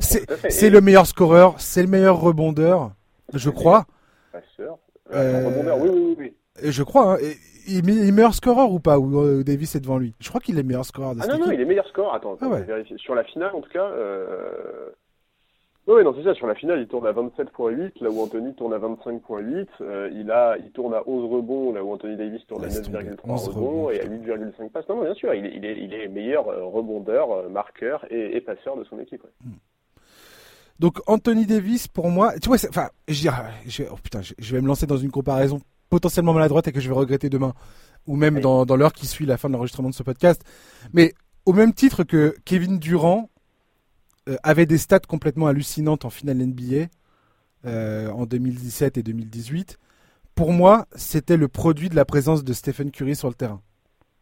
c'est le meilleur scoreur, c'est le meilleur rebondeur, je crois. Passeur. Euh, rebondeur, oui, oui, oui. Je crois. Hein, il, est meilleur scoreur ou pas Ou euh, Davis est devant lui? Je crois qu'il est meilleur scoreur de Ah non, non, il est meilleur scoreur. Attends, ah sur la finale, en tout cas. Euh... Oui, non, c'est ça. Sur la finale, il tourne à 27.8, là où Anthony tourne à 25.8. Euh, il, a, il tourne à 11 rebonds, là où Anthony Davis tourne à 9,3 rebonds et à 8,5 passes. Non, non, bien sûr, il est, il est, il est meilleur euh, rebondeur, euh, marqueur et, passeur de son équipe. Hmm. Donc Anthony Davis, pour moi, tu vois, enfin, je dirais, je, oh putain, je vais me lancer dans une comparaison potentiellement maladroite et que je vais regretter demain, ou même dans, l'heure qui suit la fin de l'enregistrement de ce podcast. Mais au même titre que Kevin Durant avait des stats complètement hallucinantes en finale NBA euh, en 2017 et 2018, pour moi, c'était le produit de la présence de Stephen Curry sur le terrain.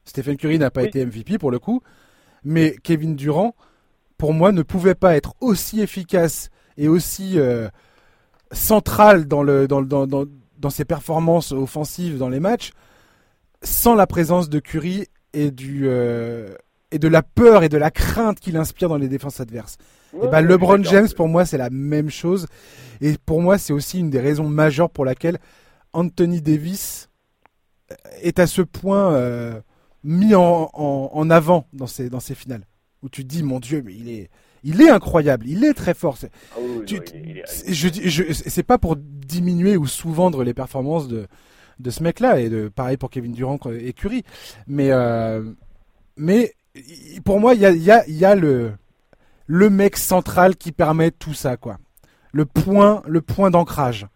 Stephen Curry n'a pas été MVP pour le coup, mais Kevin Durant, pour moi, ne pouvait pas être aussi efficace et aussi euh, central dans le, dans, dans, dans, dans ses performances offensives dans les matchs sans la présence de Curry et du euh, et de la peur et de la crainte qu'il inspire dans les défenses adverses. et eh ben LeBron James pour moi c'est la même chose. Et pour moi c'est aussi une des raisons majeures pour laquelle Anthony Davis est à ce point euh, mis en, en, avant dans ses dans ses finales. Où tu te dis mon dieu mais il est il est incroyable, il est très fort. C'est, je, c'est pas pour diminuer ou sous-vendre les performances de, de ce mec-là et de pareil pour Kevin Durant et Curry, mais euh, mais pour moi il y a, y, a, y a le le mec central qui permet tout ça quoi, le point le point d'ancrage.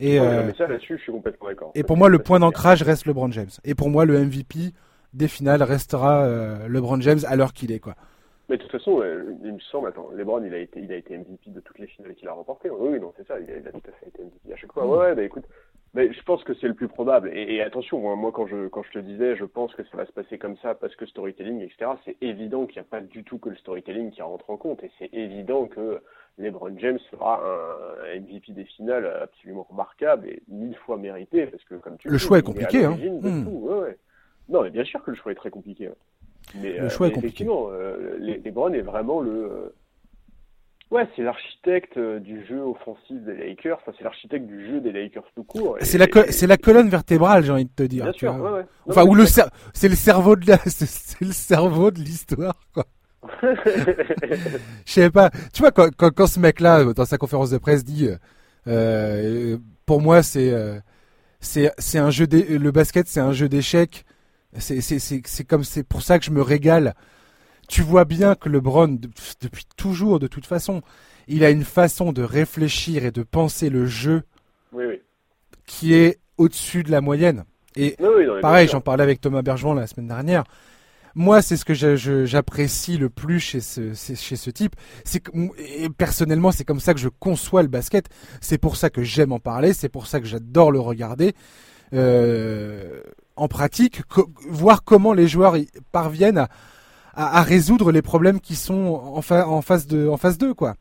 Et, euh, ça, je suis complètement d'accord. Et pour moi, le point d'ancrage reste LeBron James. Et pour moi, le MVP des finales restera euh, LeBron James à l'heure qu'il est, quoi. Mais de toute façon, euh, il me semble, attends, LeBron, il a été, il a été MVP de toutes les finales qu'il a remportées. Oui, oui, non, c'est ça, il a, tout à fait été MVP à chaque fois. Mm. Ouais, bah écoute, mais je pense que c'est le plus probable. Et, attention, moi, quand je, quand je te disais, je pense que ça va se passer comme ça parce que storytelling, etc., c'est évident qu'il n'y a pas du tout que le storytelling qui rentre en compte. Et c'est évident que LeBron James sera un, MVP des finales absolument remarquable et mille fois mérité parce que, comme tu Le choix est compliqué, hein. Mm. Ouais, ouais. Non, mais bien sûr que le choix est très compliqué. Mais, le euh, choix est compliqué. Effectivement, euh, LeBron est vraiment le. Euh, ouais, c'est l'architecte du jeu offensif des Lakers. Enfin, c'est l'architecte du jeu des Lakers tout court. C'est la, colonne vertébrale, j'ai envie de te dire. Bien sûr, ouais, ouais. Enfin, ou le c'est le cerveau de la, c'est le cerveau de l'histoire, quoi. Je sais pas. Tu vois, quand, quand, quand ce mec-là, dans sa conférence de presse, dit, euh, pour moi, c'est, c'est, c'est un jeu, le basket, c'est un jeu d'échecs c'est comme c'est pour ça que je me régale. Tu vois bien que LeBron, depuis toujours, de toute façon, il a une façon de réfléchir et de penser le jeu qui est au-dessus de la moyenne. Et pareil, j'en parlais avec Thomas Bergeron la semaine dernière. Moi, c'est ce que j'apprécie le plus chez ce, chez ce type. Et personnellement, c'est comme ça que je conçois le basket. C'est pour ça que j'aime en parler. C'est pour ça que j'adore le regarder. Euh, en pratique, voir comment les joueurs parviennent à, résoudre les problèmes qui sont en, en face de en face d'eux quoi.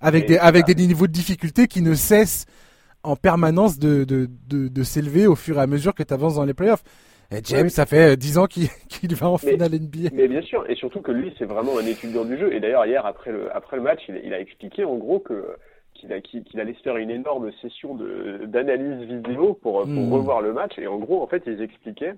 Avec des avec des niveaux de difficulté qui ne cessent en permanence de, de, de, s'élever au fur et à mesure que tu avances dans les playoffs. Et James, ça fait 10 ans qu'il va en finale NBA. Mais bien sûr, et surtout que lui, c'est vraiment un étudiant du jeu. Et d'ailleurs, hier, après le, après le match, il, il, a expliqué en gros que qu'il allait se faire une énorme session d'analyse vidéo pour, hmm. revoir le match. Et en gros, en fait, ils expliquaient,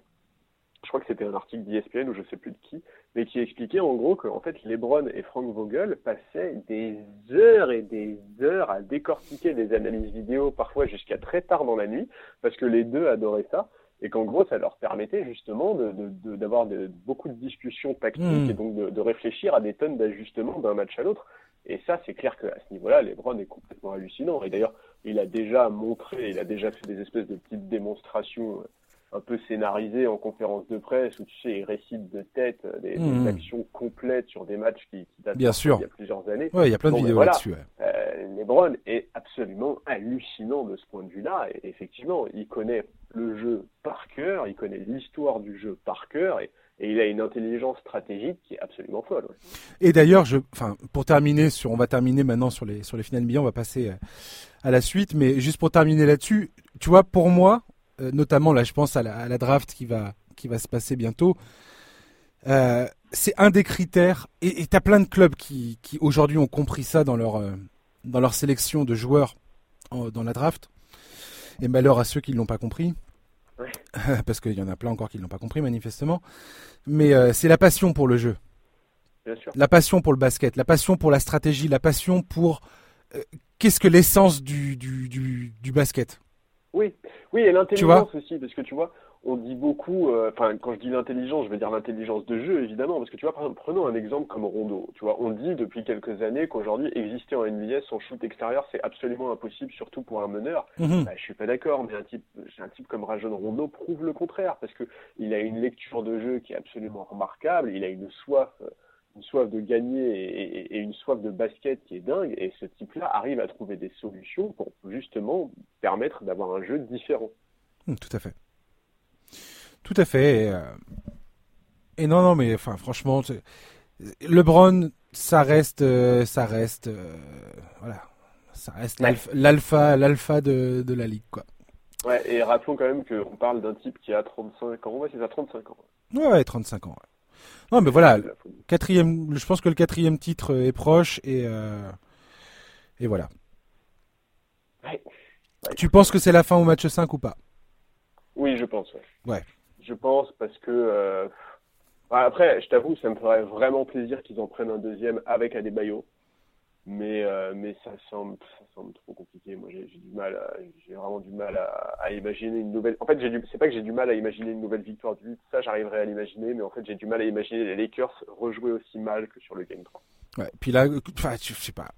je crois que c'était un article d'ESPN ou je sais plus de qui, mais qui expliquait en gros que en fait, Lebron et Frank Vogel passaient des heures et des heures à décortiquer des analyses vidéo, parfois jusqu'à très tard dans la nuit, parce que les deux adoraient ça et qu'en gros, ça leur permettait justement d'avoir de, de, beaucoup de discussions tactiques hmm. et donc de, réfléchir à des tonnes d'ajustements d'un match à l'autre. Et ça, c'est clair qu'à ce niveau-là, LeBron est complètement hallucinant. Et d'ailleurs, il a déjà montré, il a déjà fait des espèces de petites démonstrations un peu scénarisées en conférence de presse où tu sais, il récite de tête des, mmh. actions complètes sur des matchs qui, datent Bien sûr. il y a plusieurs années. Ouais, il y a plein de vidéos là-dessus. Euh, LeBron est absolument hallucinant de ce point de vue-là. Et effectivement, il connaît le jeu par cœur, il connaît l'histoire du jeu par cœur. Et, et il a une intelligence stratégique qui est absolument folle. Et d'ailleurs, je, enfin, pour terminer sur, on va terminer maintenant sur les sur les finales NBA, on va passer euh, à la suite, mais juste pour terminer là-dessus, tu vois, pour moi, euh, notamment là, je pense à la, draft qui va qui va se passer bientôt. Euh, c'est un des critères, et tu as plein de clubs qui, qui aujourd'hui ont compris ça dans leur, dans leur sélection de joueurs dans la draft. Et malheur à ceux qui ne l'ont pas compris. Parce qu'il y en a plein encore qui ne l'ont pas compris, manifestement. Mais euh, c'est la passion pour le jeu. Bien sûr. La passion pour le basket, la passion pour la stratégie, la passion pour. Euh, qu'est-ce que l'essence du, du, du, du, basket? Oui, oui, et l'intelligence aussi, parce que tu vois, on dit beaucoup, euh, enfin quand je dis l'intelligence, je veux dire l'intelligence de jeu évidemment, parce que tu vois, par exemple, prenons un exemple comme Rondo. Tu vois, on dit depuis quelques années qu'aujourd'hui exister en NBA sans shoot extérieur c'est absolument impossible, surtout pour un meneur. Mm Bah, je suis pas d'accord, mais un type, un type comme Rajon Rondo prouve le contraire, parce que il a une lecture de jeu qui est absolument remarquable, il a une soif. Une soif de gagner et, et une soif de basket qui est dingue, et ce type-là arrive à trouver des solutions pour justement permettre d'avoir un jeu différent. Mm, tout à fait. Tout à fait. Et, euh, non, non, mais enfin, franchement, LeBron, ça reste, euh, ça reste, euh, voilà, ça reste l'alpha, l'alpha de, de la ligue, quoi. Ouais, et rappelons quand même qu'on parle d'un type qui a 35 ans. Ouais, c'est ça, 35 ans. Ouais, ouais 35 ans. Non, mais voilà, quatrième, je pense que le quatrième titre est proche et, et voilà. Ouais. tu penses que c'est la fin au match 5 ou pas? Oui, je pense, ouais. Ouais je pense, parce que euh, après, je t'avoue, ça me ferait vraiment plaisir qu'ils en prennent un deuxième avec Adebayo, mais euh, mais ça semble ça semble trop compliqué. Moi, j'ai du mal, j'ai vraiment du mal à, imaginer une nouvelle. En fait, c'est pas que j'ai du mal à imaginer une nouvelle victoire du 8, ça j'arriverai à l'imaginer, mais en fait, j'ai du mal à imaginer les Lakers rejouer aussi mal que sur le game 3. Ouais, puis là, enfin, je sais pas.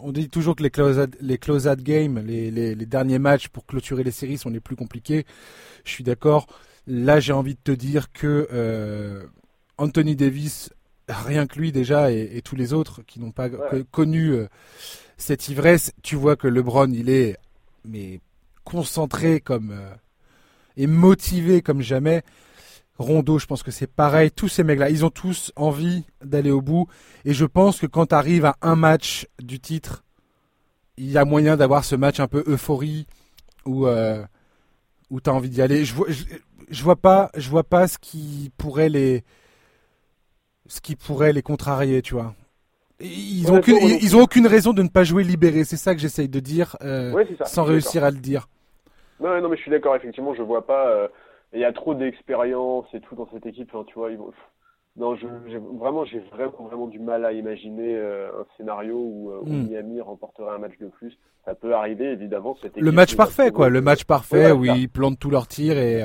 On dit toujours que les close les close game, les, les, les derniers matchs pour clôturer les séries sont les plus compliqués. Je suis d'accord. Là, j'ai envie de te dire que euh, Anthony Davis, rien que lui déjà, et, tous les autres qui n'ont pas connu euh, cette ivresse, tu vois que LeBron, il est mais concentré comme euh, et motivé comme jamais. Rondo, je pense que c'est pareil. Tous ces mecs-là, ils ont tous envie d'aller au bout. Et je pense que quand tu arrives à un match du titre, il y a moyen d'avoir ce match un peu euphorie où, où tu as envie d'y aller. Je, vois, je vois pas, je vois pas ce qui pourrait les, ce qui pourrait les contrarier, tu vois. Ils ont, aucune, ils, ont aucune raison de ne pas jouer libéré. C'est ça que j'essaye de dire, euh, sans réussir à le dire. Non, non, mais je suis d'accord. Effectivement, je vois pas. Euh, il y a trop d'expérience et tout dans cette équipe. tu vois, ils vont, non, je, vraiment, j'ai vraiment, vraiment du mal à imaginer euh, un scénario où, hmm. Miami remporterait un match de plus. Ça peut arriver, évidemment. le match parfait, quoi. Le match parfait où ils plantent tous leurs tirs et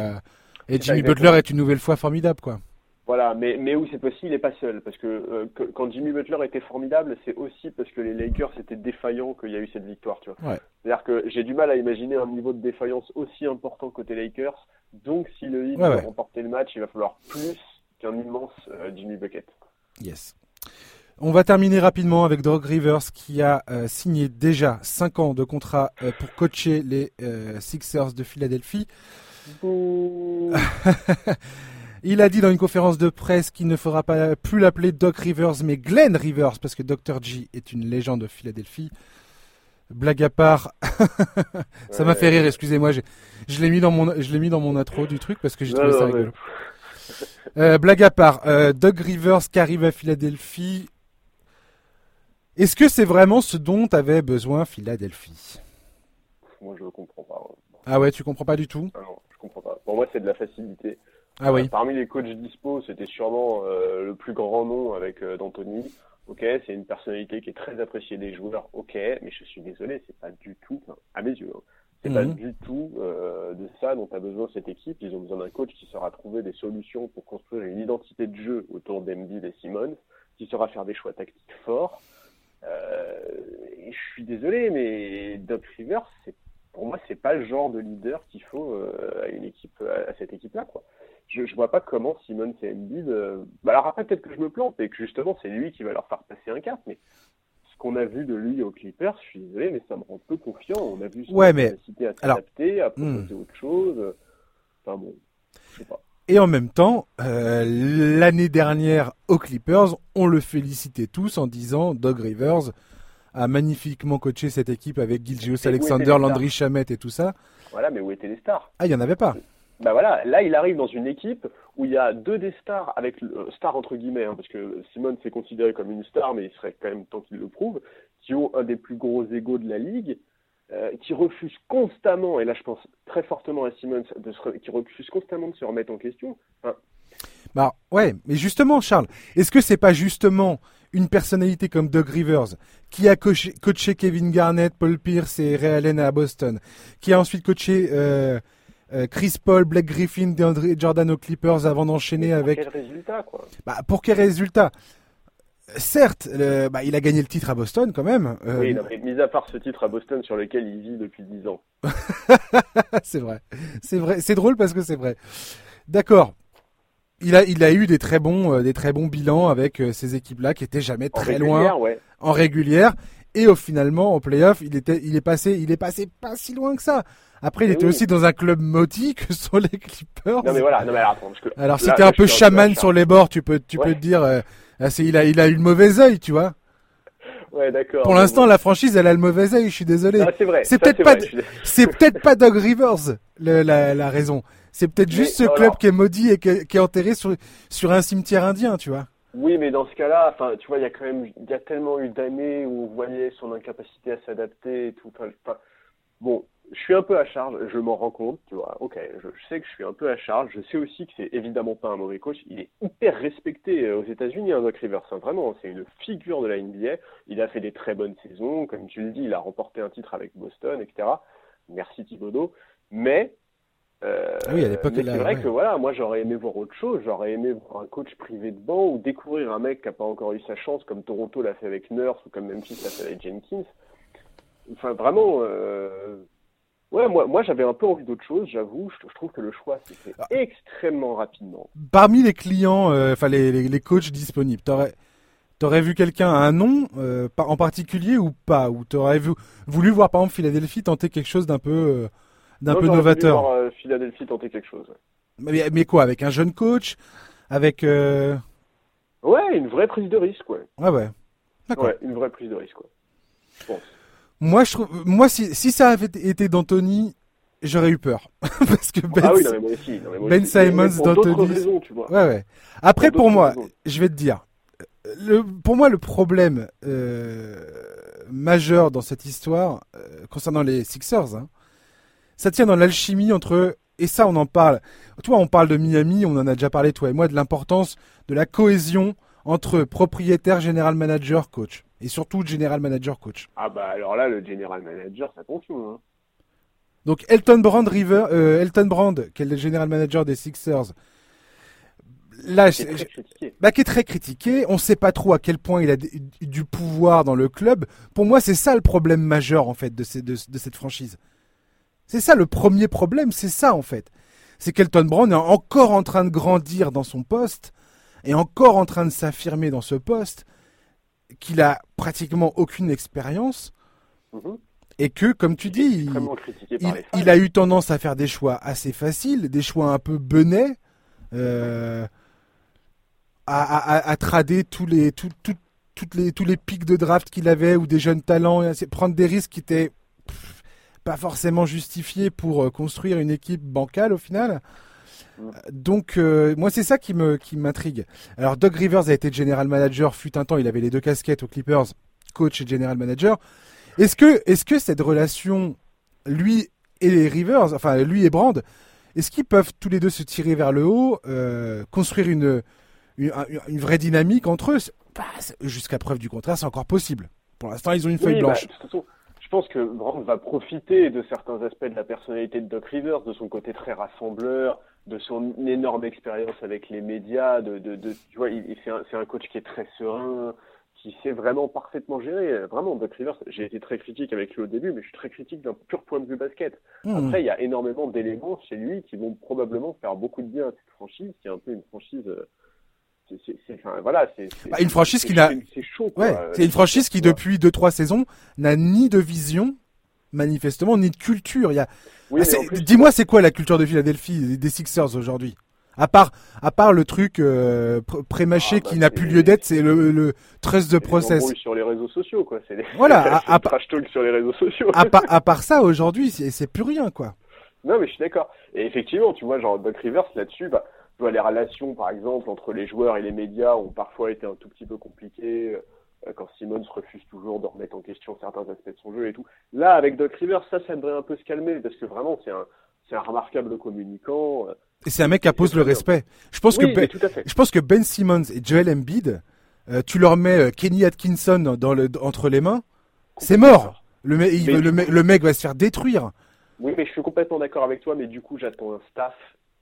et Jimmy Butler est une nouvelle fois formidable, quoi. Voilà, mais, mais où c'est possible, il n'est pas seul. Parce euh, que, quand Jimmy Butler était formidable, c'est aussi parce que les Lakers étaient défaillants qu'il y a eu cette victoire. Tu vois. C'est-à-dire que j'ai du mal à imaginer un niveau de défaillance aussi important côté Lakers. Donc, si le Heat veut remporter le match, il va falloir plus qu'un immense euh, Jimmy Bucket. Yes. On va terminer rapidement avec Doug Rivers qui a euh, signé déjà 5 ans de contrat pour coacher les Sixers de Philadelphie. Il a dit dans une conférence de presse qu'il ne fera pas plus l'appeler Doc Rivers, mais Glenn Rivers, parce que Dr. G est une légende de Philadelphie. Blague à part, ça m'a fait rire. Excusez-moi, je l'ai mis dans mon, je l'ai mis dans mon intro du truc parce que j'ai trouvé ça rigolo. Euh, blague à part, euh, Doug Rivers qui arrive à Philadelphie. Est-ce que c'est vraiment ce dont avait besoin Philadelphie? Moi, je ne comprends pas. Ah ouais, tu comprends pas du tout? Ah comprends pas. Pour moi, c'est de la facilité. Ah oui. parmi les coachs dispo, c'était sûrement euh, le plus grand nom avec euh, d'Anthony. Ok, c'est une personnalité qui est très appréciée des joueurs. Ok, mais je suis désolé, c'est pas du tout, à mes yeux, hein. c'est pas mhm. du tout euh, de ça dont a besoin cette équipe. Ils ont besoin d'un coach qui saura trouver des solutions pour construire une identité de jeu autour d'Embiid et Simmons, qui saura faire des choix tactiques forts. Euh, je suis désolé, mais Doc Rivers, pour moi, c'est pas le genre de leader qu'il faut euh, à une équipe, à cette équipe-là, quoi. Je, je vois pas comment Simon et Embiid. Euh... Bah alors après, peut-être que je me plante et que justement, c'est lui qui va leur faire passer un cap, mais ce qu'on a vu de lui aux Clippers, je suis désolé, mais ça me rend peu confiant. On a vu son ouais, mais... capacité à s'adapter, à proposer hmm. autre chose. Enfin bon, je sais pas. Et en même temps, euh, l'année dernière aux Clippers, on le félicitait tous en disant Doug Rivers a magnifiquement coaché cette équipe avec Gilgios Alexander, Landry Chamet et tout ça. Voilà, mais où étaient les stars? Ah, il n'y en avait pas. Bah voilà, là il arrive dans une équipe où il y a deux des stars, avec euh, stars entre guillemets, hein, parce que Simon s'est considéré comme une star, mais il serait quand même temps qu'il le prouve, qui ont un des plus gros égaux de la ligue, euh, qui refusent constamment, et là je pense très fortement à Simon, qui refuse constamment de se remettre en question. bah ouais, mais justement Charles, est-ce que c'est pas justement une personnalité comme Doug Rivers, qui a coaché, Kevin Garnett, Paul Pierce et Ray Allen à Boston, qui a ensuite coaché euh, Chris Paul, Blake Griffin, DeAndre Jordan aux Clippers avant d'enchaîner avec. Pour quel résultat quoi bah, Pour quel résultat Certes, bah, il a gagné le titre à Boston quand même. Euh, oui, mais mis à part ce titre à Boston sur lequel il vit depuis 10 ans. c'est vrai, c'est vrai, c'est drôle parce que c'est vrai. D'accord, il a, il a eu des très bons, euh, des très bons bilans avec euh, ces équipes-là qui étaient jamais très loin en régulière. Et au finalement, en playoff, il était, il est passé, il est passé pas si loin que ça. Après, il était aussi dans un club maudit que sont les Clippers. Non mais voilà, non mais alors, attends, parce que alors si t'es un peu chaman sur les bords, tu peux, tu peux te dire, euh, il a, il a eu le mauvais œil, tu vois. Ouais, d'accord. Pour l'instant, la franchise, elle a le mauvais œil. Je suis désolé. Ah, c'est vrai. C'est peut-être pas, c'est peut-être pas Doug Rivers la, la raison. C'est peut-être juste ce club qui est maudit et qui est, enterré sur, sur un cimetière indien, tu vois. Oui, mais dans ce cas-là, enfin, tu vois, il y a quand même, il y a tellement eu d'années où on voyait son incapacité à s'adapter et tout. Enfin, bon, je suis un peu à charge, je m'en rends compte, tu vois. Ok, je, sais que je suis un peu à charge. Je sais aussi que c'est évidemment pas un mauvais coach. Il est hyper respecté euh, aux États-Unis, hein, Doc Rivers. Hein, vraiment, c'est une figure de la NBA. Il a fait des très bonnes saisons, comme tu le dis, il a remporté un titre avec Boston, etc. Merci Thibodeau. Mais euh, ah oui, à l'époque, c'est vrai que voilà, moi j'aurais aimé voir autre chose. J'aurais aimé voir un coach privé de banc ou découvrir un mec qui n'a pas encore eu sa chance, comme Toronto l'a fait avec Nurse ou comme Memphis l'a fait avec Jenkins. Enfin, vraiment, euh... ouais, moi, moi j'avais un peu envie d'autre chose, j'avoue. Je, trouve que le choix s'est fait ah. extrêmement rapidement. Parmi les clients, euh, enfin les, les, coachs disponibles, t'aurais T'aurais vu quelqu'un à un nom euh, en particulier ou pas? Ou t'aurais voulu voir par exemple Philadelphie tenter quelque chose d'un peu d'un peu novateur? Voir, euh, Philadelphie tenter quelque chose. Mais, mais, quoi Avec un jeune coach? Avec. Euh... Ouais, une vraie prise de risque, ouais. Ah ouais. D'accord. Ouais, une vraie prise de risque, ouais. Je pense. Moi, je trouve, moi, si, si ça avait été d'Anthony, j'aurais eu peur parce que Ben, ah oui, non, mais moi aussi, non, mais moi ben aussi. Simons d'Anthony. Ouais, ouais. Après, pour, moi, je vais te dire, le, pour moi, le problème euh, majeur dans cette histoire euh, concernant les Sixers, hein, ça tient dans l'alchimie entre et ça on en parle. Toi on parle de Miami, on en a déjà parlé toi et moi de l'importance de la cohésion entre propriétaire, général manager, coach et surtout général manager, coach. Ah bah alors là le général manager ça attention. Hein. Donc Elton Brand River, euh, Elton Brand, qui est le général manager des Sixers, là, qui est, très critiqué. Bah, qui est très critiqué. On ne sait pas trop à quel point il a du pouvoir dans le club. Pour moi, c'est ça le problème majeur en fait de, ces, de cette franchise. C'est ça le premier problème, c'est ça en fait. C'est qu'Elton Brown est encore en train de grandir dans son poste, et encore en train de s'affirmer dans ce poste, qu'il a pratiquement aucune expérience, mhm. et que, comme tu dis, il, a eu tendance à faire des choix assez faciles, des choix un peu benets, euh, à, trader tous les, toutes les, tous les pics de draft qu'il avait ou des jeunes talents, et prendre des risques qui étaient pas forcément justifié pour euh, construire une équipe bancale au final. Donc euh, moi c'est ça qui me qui m'intrigue. Alors Doug Rivers a été general manager fut un temps, il avait les deux casquettes aux Clippers, coach et general manager. Est-ce que est-ce que cette relation lui et les Rivers, enfin lui et Brand, est-ce qu'ils peuvent tous les deux se tirer vers le haut, euh, construire une, une, vraie dynamique entre eux? Bah, Jusqu'à preuve du contraire, c'est encore possible. Pour l'instant, ils ont une feuille bah, blanche je pense que Brand va profiter de certains aspects de la personnalité de Doc Rivers, de son côté très rassembleur, de son énorme expérience avec les médias, de, de, de tu vois, il, c'est un, un, coach qui est très serein, qui sait vraiment parfaitement gérer. Vraiment, Doc Rivers, j'ai été très critique avec lui au début, mais je suis très critique d'un pur point de vue basket. Hmm. Après, il y a énormément d'éléments chez lui qui vont probablement faire beaucoup de bien à cette franchise, qui est un peu une franchise. Euh, enfin, voilà, c'est, bah, une franchise qui n'a. C'est chaud. Ouais, c'est une franchise qui depuis 2-3 saisons n'a ni de vision, manifestement, ni de culture. Il y a. Ah, dis-moi, c'est quoi la culture de Philadelphie des Sixers aujourd'hui? À part, à part le truc euh, pré-mâché ah, bah, qui n'a plus lieu d'être, c'est le, le trust de process. sur les réseaux sociaux, quoi. C'est Voilà. à, trash talk sur les réseaux sociaux. à, à part ça, aujourd'hui, c'est plus rien, quoi. Non, mais je suis d'accord. Et effectivement, tu vois, genre Doc Rivers là-dessus, bah, tu vois, les relations, par exemple, entre les joueurs et les médias ont parfois été un tout petit peu compliquées. Euh, quand Simmons refuse toujours de remettre en question certains aspects de son jeu et tout. Là, avec Doc Rivers, ça, ça devrait un peu se calmer parce que vraiment, c'est un, c'est un remarquable communicant. Euh, et c'est un mec qui impose le respect. Je pense, que ben, je pense que Ben Simmons et Joel Embiid, euh, tu leur mets Kenny Atkinson dans le, entre les mains, c'est mort. Le, le, mec va se faire détruire. Oui, mais je suis complètement d'accord avec toi, mais du coup, j'attends un staff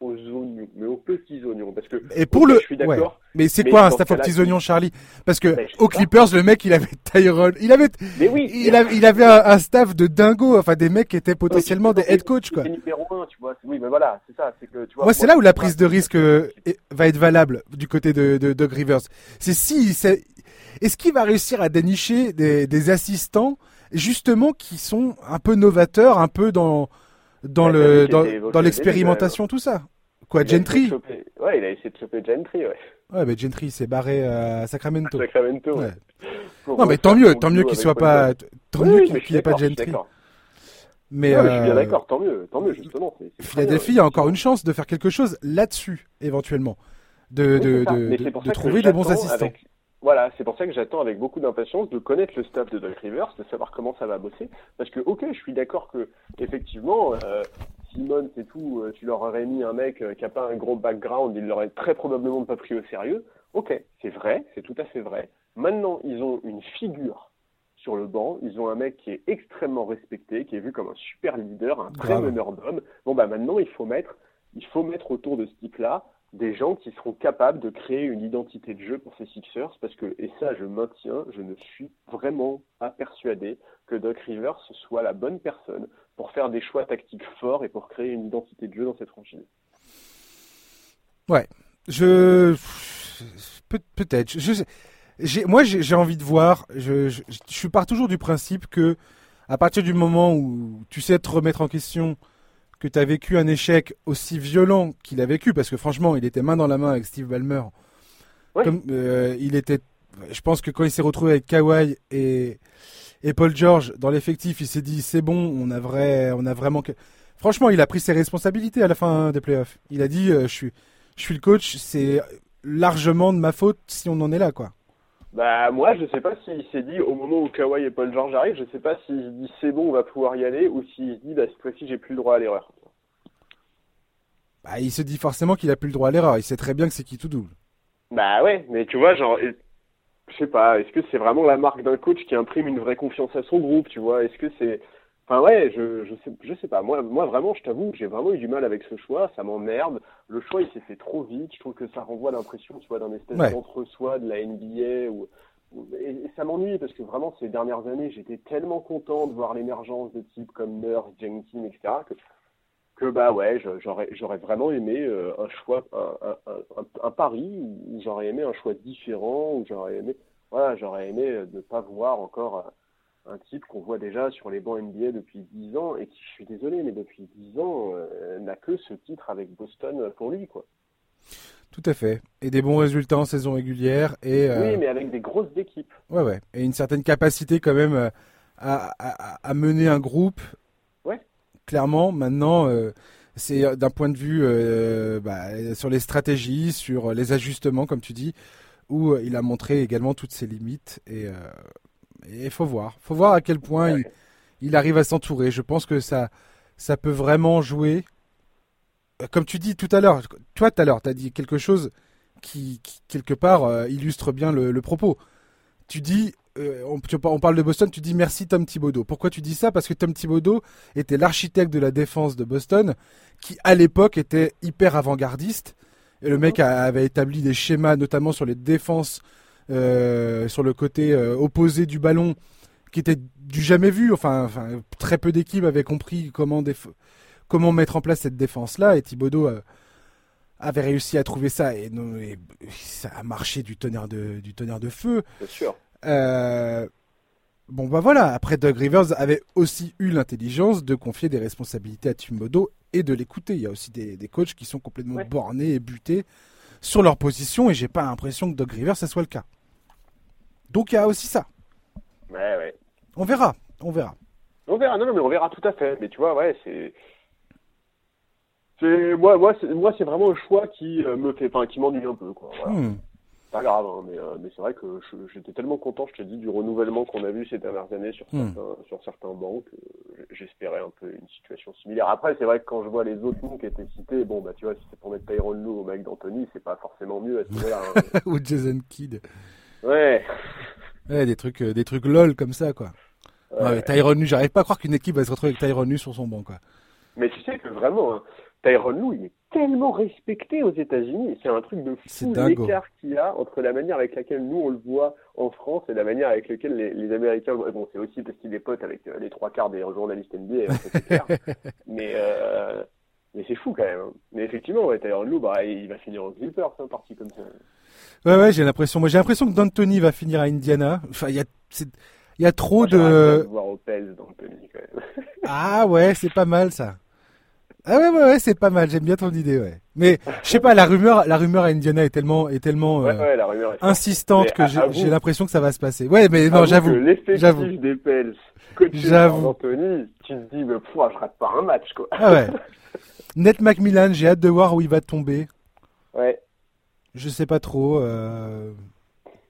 aux oignons, mais aux petits oignons, parce que. Et pour le. Je suis d'accord. Mais c'est quoi un staff aux petits oignons, Charlie? Parce que ben, aux Clippers, le mec, il avait Tyrone, il avait, mais oui, il, avait, il avait un, staff de dingo, enfin des mecs qui étaient potentiellement des head coach, quoi. numéro un, tu vois. Oui, mais voilà, c'est ça, c'est que tu vois. Moi, c'est là où la prise de risque euh, va être valable du côté de de, de Rivers. C'est si, est-ce qu'il va réussir à dénicher des, des assistants justement qui sont un peu novateurs, un peu dans dans le dans, l'expérimentation, tout ça? Quoi, Gentry Ouais, il a essayé de choper Gentry, ouais. Ouais, mais Gentry s'est barré à Sacramento. Sacramento, ouais. Non, mais tant mieux, tant mieux qu'il soit pas, tant mieux qu'il n'y ait pas Gentry. Mais, je suis bien euh, d'accord, tant mieux, tant mieux justement. Philadelphie a encore une chance de faire quelque chose là-dessus, éventuellement, de, de, de, trouver des bons assistants. Voilà, c'est pour ça que j'attends avec beaucoup d'impatience de connaître le staff de Doug Rivers, de savoir comment ça va bosser. Parce que, ok, je suis d'accord que, effectivement, euh, Simon, c'est tout, euh, tu leur aurais mis un mec euh, qui n'a pas un gros background, ils l'auraient très probablement pas pris au sérieux. Ok, c'est vrai, c'est tout à fait vrai. Maintenant, ils ont une figure sur le banc, ils ont un mec qui est extrêmement respecté, qui est vu comme un super leader, un vrai meneur d'hommes. Bon, bah maintenant, il faut mettre, il faut mettre autour de ce type-là des gens qui seront capables de créer une identité de jeu pour ces Sixers parce que, et ça je maintiens, je ne suis vraiment pas persuadé que Doc Rivers soit la bonne personne pour faire des choix tactiques forts et pour créer une identité de jeu dans cette franchise. Ouais, je peut-être. Je... Moi, j'ai envie de voir. Je, je, je pars toujours du principe que à partir du moment où tu sais te remettre en question, que tu as vécu un échec aussi violent qu'il a vécu, parce que franchement, il était main dans la main avec Steve Ballmer. Comme, euh, il était, je pense que quand il s'est retrouvé avec Kawhi et, et Paul George dans l'effectif, il s'est dit c'est bon, on a vrai, on a vraiment que. Franchement, il a pris ses responsabilités à la fin des playoffs. Il a dit euh, je suis, je suis le coach, c'est largement de ma faute si on en est là, quoi. Bah moi je sais pas s'il s'est dit au moment où Kawhi et Paul George arrivent, je sais pas s'il se dit c'est bon on va pouvoir y aller ou s'il se dit bah cette fois-ci j'ai plus le droit à l'erreur. Bah il se dit forcément qu'il a plus le droit à l'erreur, il sait très bien que c'est qui tout double. Bah ouais, mais tu vois genre je sais pas, est-ce que c'est vraiment la marque d'un coach qui imprime une vraie confiance à son groupe, tu vois? Est-ce que c'est Enfin ouais, je, je sais je sais pas. Moi moi vraiment, je t'avoue, j'ai vraiment eu du mal avec ce choix, ça m'emmerde. Le choix il s'est fait trop vite. Je trouve que ça renvoie l'impression, tu vois, d'un espèce d'entre-soi de la NBA ou et, ça m'ennuie parce que vraiment ces dernières années, j'étais tellement content de voir l'émergence de types comme Nurse, Jenkins, etc. que que bah ouais, j'aurais j'aurais vraiment aimé euh, un choix un, un, un, pari où j'aurais aimé un choix différent où j'aurais aimé voilà, j'aurais aimé ne pas voir encore euh, un type qu'on voit déjà sur les bancs NBA depuis 10 ans et qui, je suis désolé, mais depuis 10 ans, euh, n'a que ce titre avec Boston pour lui, quoi. Tout à fait. Et des bons résultats en saison régulière. Et, euh, Oui, mais avec des grosses équipes. Ouais, ouais. Et une certaine capacité quand même euh, à, à, mener un groupe. Ouais. Clairement, maintenant, c'est d'un point de vue bah, sur les stratégies, sur les ajustements, comme tu dis, où il a montré également toutes ses limites. Et il faut voir. faut voir à quel point il, arrive à s'entourer. Je pense que ça, ça peut vraiment jouer. Euh, comme tu dis tout à l'heure, toi tout à l'heure, tu as dit quelque chose qui, quelque part, euh, illustre bien le, propos. Tu dis, euh, on, on, parle de Boston, tu dis merci Tom Thibodeau. Pourquoi tu dis ça? Parce que Tom Thibodeau était l'architecte de la défense de Boston, qui à l'époque était hyper avant-gardiste. Et le mec avait établi des schémas, notamment sur les défenses sur le côté opposé du ballon, qui était du jamais vu. Enfin, enfin très peu d'équipes avaient compris comment, comment mettre en place cette défense-là. Et Thibodeau avait réussi à trouver ça et, ça a marché du tonnerre de, du tonnerre de feu. Bien sûr. Euh, bon bah voilà, après Doug Rivers avait aussi eu l'intelligence de confier des responsabilités à Thibodeau et de l'écouter. Il y a aussi des, des, coachs qui sont complètement bornés et butés sur leur position et j'ai pas l'impression que Doug Rivers ça soit le cas. Donc il y a aussi ça. Ouais ouais. On verra, on verra. On verra, non, non mais on verra tout à fait. Mais tu vois, ouais, c'est c'est moi, moi, c'est, moi, c'est vraiment un choix qui euh, me fait, enfin, qui m'ennuie un peu, quoi. Voilà. Hmm. Pas grave, hein, mais, euh, mais c'est vrai que j'étais tellement content, je te dis, du renouvellement qu'on a vu ces dernières années sur hmm. certains, sur certains bancs, que j'espérais un peu une situation similaire. Après, c'est vrai que quand je vois les autres noms qui étaient cités, bon, bah, tu vois, si c'est pour mettre Tyron Lou ou Mike D'Antoni, c'est pas forcément mieux à ce moment-là. Hein. ou Jason Kidd. Ouais. Ouais, des trucs, euh, des trucs lol comme ça, quoi. Ouais. Tyron j'arrive pas à croire qu'une équipe va se retrouver avec Tyron Lue sur son banc, quoi. Mais tu sais que vraiment, hein, Tyron il est tellement respecté aux États-Unis. C'est un truc de fou l'écart qu'il y a entre la manière avec laquelle nous on le voit en France et la manière avec laquelle les, Américains. Bon, c'est aussi parce qu'il est pote avec euh, les trois quarts des journalistes NBA, hein, mais euh, mais c'est fou quand même. Hein. Mais effectivement, ouais, Tyron Lou, bah, il va finir en Clippers, un parti comme ça. Ouais, ouais, j'ai l'impression. Moi, j'ai l'impression que D'Antoni va finir à Indiana. Enfin, il y a, il y a trop de. Voir au d'Antoni quand même. ah ouais, c'est pas mal ça. Ah ouais, ouais, ouais, c'est pas mal. J'aime bien ton idée, ouais. Mais je sais pas, la rumeur, la rumeur à Indiana est tellement, est tellement euh, insistante que j'ai l'impression que ça va se passer. Ouais, mais non, j'avoue. L'effectif des Pels, j'avoue. Anthony, tu te dis, mais pouah, je rate pas un match, quoi. Ah ouais. Net Macmillan, j'ai hâte de voir où il va tomber. Ouais. Je sais pas trop. Euh...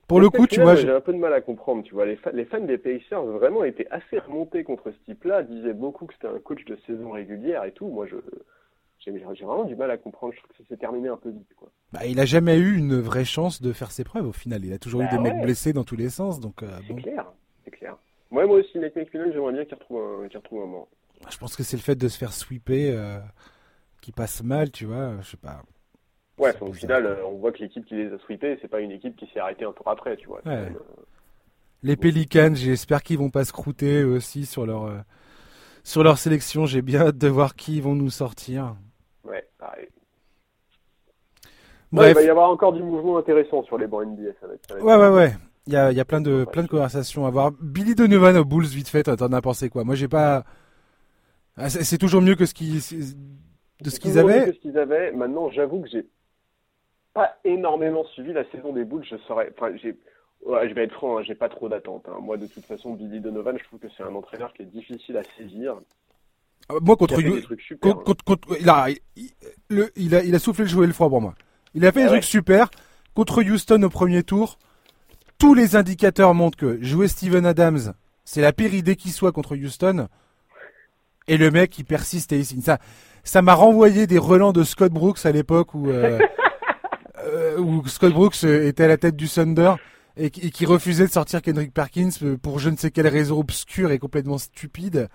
Pour le coup, tu vois, j'ai un peu de mal à comprendre. Tu vois, les, les fans des Pacers vraiment étaient assez remontés contre ce type-là, disaient beaucoup que c'était un coach de saison régulière et tout. Moi, je j'ai vraiment du mal à comprendre. Je trouve que ça s'est terminé un peu vite. Quoi. Bah, il a jamais eu une vraie chance de faire ses preuves au final. Il a toujours eu bah des mecs blessés dans tous les sens. Donc, euh, c'est clair, c'est clair. Moi, moi aussi, Nate McMillan, j'aimerais bien qu'il retrouve un, retrouve un mort. Bah, je pense que c'est le fait de se faire sweeper euh, qui passe mal, tu vois. Je sais pas. Ouais, au final, euh, on voit que l'équipe qui les a sweepés, c'est pas une équipe qui s'est arrêtée un tour après, tu vois. Euh, les Pelicans, j'espère qu'ils vont pas se croûter aussi sur leur euh, sur leur sélection. J'ai bien hâte de voir qui vont nous sortir. Ouais, pareil. il va y avoir encore du mouvement intéressant sur les bancs NBA. Ça va être, ouais, ouais, ouais. Il y a, y a plein de plein de conversations à voir. Billy Donovan aux Bulls, vite fait. T'en as pensé quoi? Moi, j'ai pas. Ah, c'est toujours mieux que ce qui de ce qu'ils avaient. Que ce qu'ils avaient. Maintenant, j'avoue que j'ai pas énormément suivi la saison des Bulls. Je saurais, enfin, j'ai, je vais être franc, hein, j'ai pas trop d'attentes. Hein. Moi, de toute façon, Billy Donovan, je trouve que c'est un entraîneur qui est difficile à saisir. Ah, moi, contre, il, hein. il, a, le, il, a, il a soufflé le jouet le froid pour moi. Il a fait des ah trucs super. Contre Houston au premier tour, tous les indicateurs montrent que jouer Steven Adams, c'est la pire idée qui soit contre Houston. Et le mec, il persiste et il signe. Ça, ça m'a renvoyé des relents de Scott Brooks à l'époque où, euh, Euh, où Scott Brooks était à la tête du Thunder et, qui refusait de sortir Kendrick Perkins pour je ne sais quelle raison obscure et complètement stupide,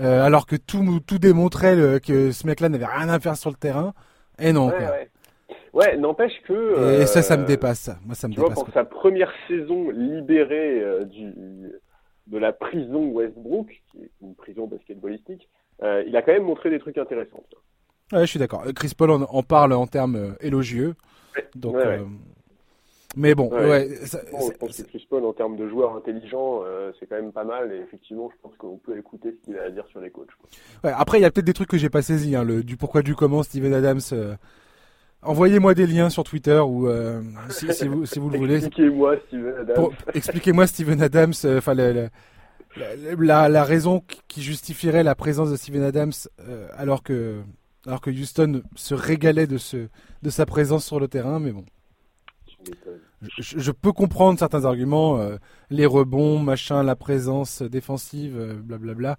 euh, alors que tout, tout démontrait que ce mec-là n'avait rien à faire sur le terrain. Et non. Ouais, n'empêche que. Et ça, ça me euh, dépasse. Moi, ça me tu dépasse. Vois, pour sa première saison libérée du, de la prison Westbrook, qui est une prison basketballistique, il a quand même montré des trucs intéressants. Ouais, je suis d'accord. Chris Paul en, parle en termes élogieux. Donc, euh, mais bon, ouais. je pense que Chris Paul, en termes de joueur intelligent, euh, c'est quand même pas mal. Et effectivement, je pense qu'on peut écouter ce qu'il a à dire sur les coachs. Après, il y a peut-être des trucs que j'ai pas saisi. Hein, le, du pourquoi, du comment, Steven Adams. Euh, envoyez-moi des liens sur Twitter ou si, si, vous, si vous le voulez. Expliquez-moi Steven Adams. Expliquez-moi Steven Adams. Enfin, la, la, la, raison qui justifierait la présence de Steven Adams alors que alors que Houston se régalait de, ce, de sa présence sur le terrain, mais bon. Je, peux comprendre certains arguments, euh, les rebonds, machin, la présence défensive, euh, blablabla.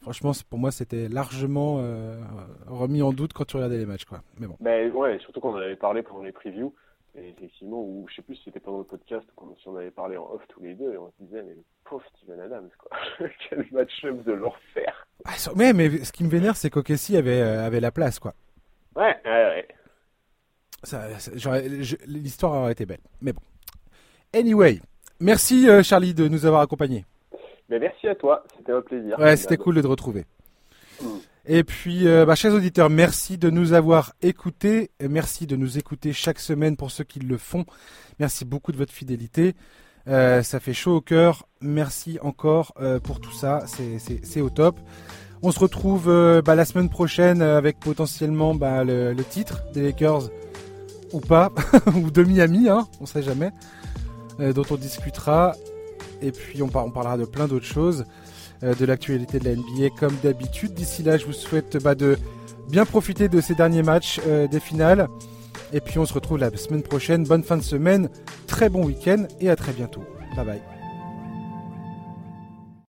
Franchement, pour moi, c'était largement euh, remis en doute quand tu regardais les matchs, quoi. Mais bon. Mais ouais, surtout quand on en avait parlé pendant les previews. Et effectivement, ou je sais plus si c'était pendant le podcast ou quand on avait parlé en off tous les deux, et on se disait, mais le pauvre Steven Adams, quoi. Quel match-up de l'enfer. Ah, mais, mais ce qui me vénère, c'est qu'Okessi avait, euh, avait la place, quoi. Ouais, ouais, ouais. Ça, L'histoire aurait été belle. Mais bon. Anyway, merci euh, Charlie de nous avoir accompagnés. Mais merci à toi, c'était un plaisir. Ouais, c'était cool de te retrouver. Mm. Et puis, euh, bah, chers auditeurs, merci de nous avoir écoutés. Merci de nous écouter chaque semaine pour ceux qui le font. Merci beaucoup de votre fidélité. Euh, ça fait chaud au cœur. Merci encore euh, pour tout ça. C'est au top. On se retrouve bah, la semaine prochaine avec potentiellement bah, le, titre des Lakers ou pas, ou de Miami, hein, on sait jamais, dont on discutera. Et puis on, parlera de plein d'autres choses. Euh, de l'actualité de la NBA comme d'habitude. D'ici là, je vous souhaite bah, de bien profiter de ces derniers matchs euh, des finales. Et puis on se retrouve la semaine prochaine. Bonne fin de semaine, très bon week-end et à très bientôt. Bye bye.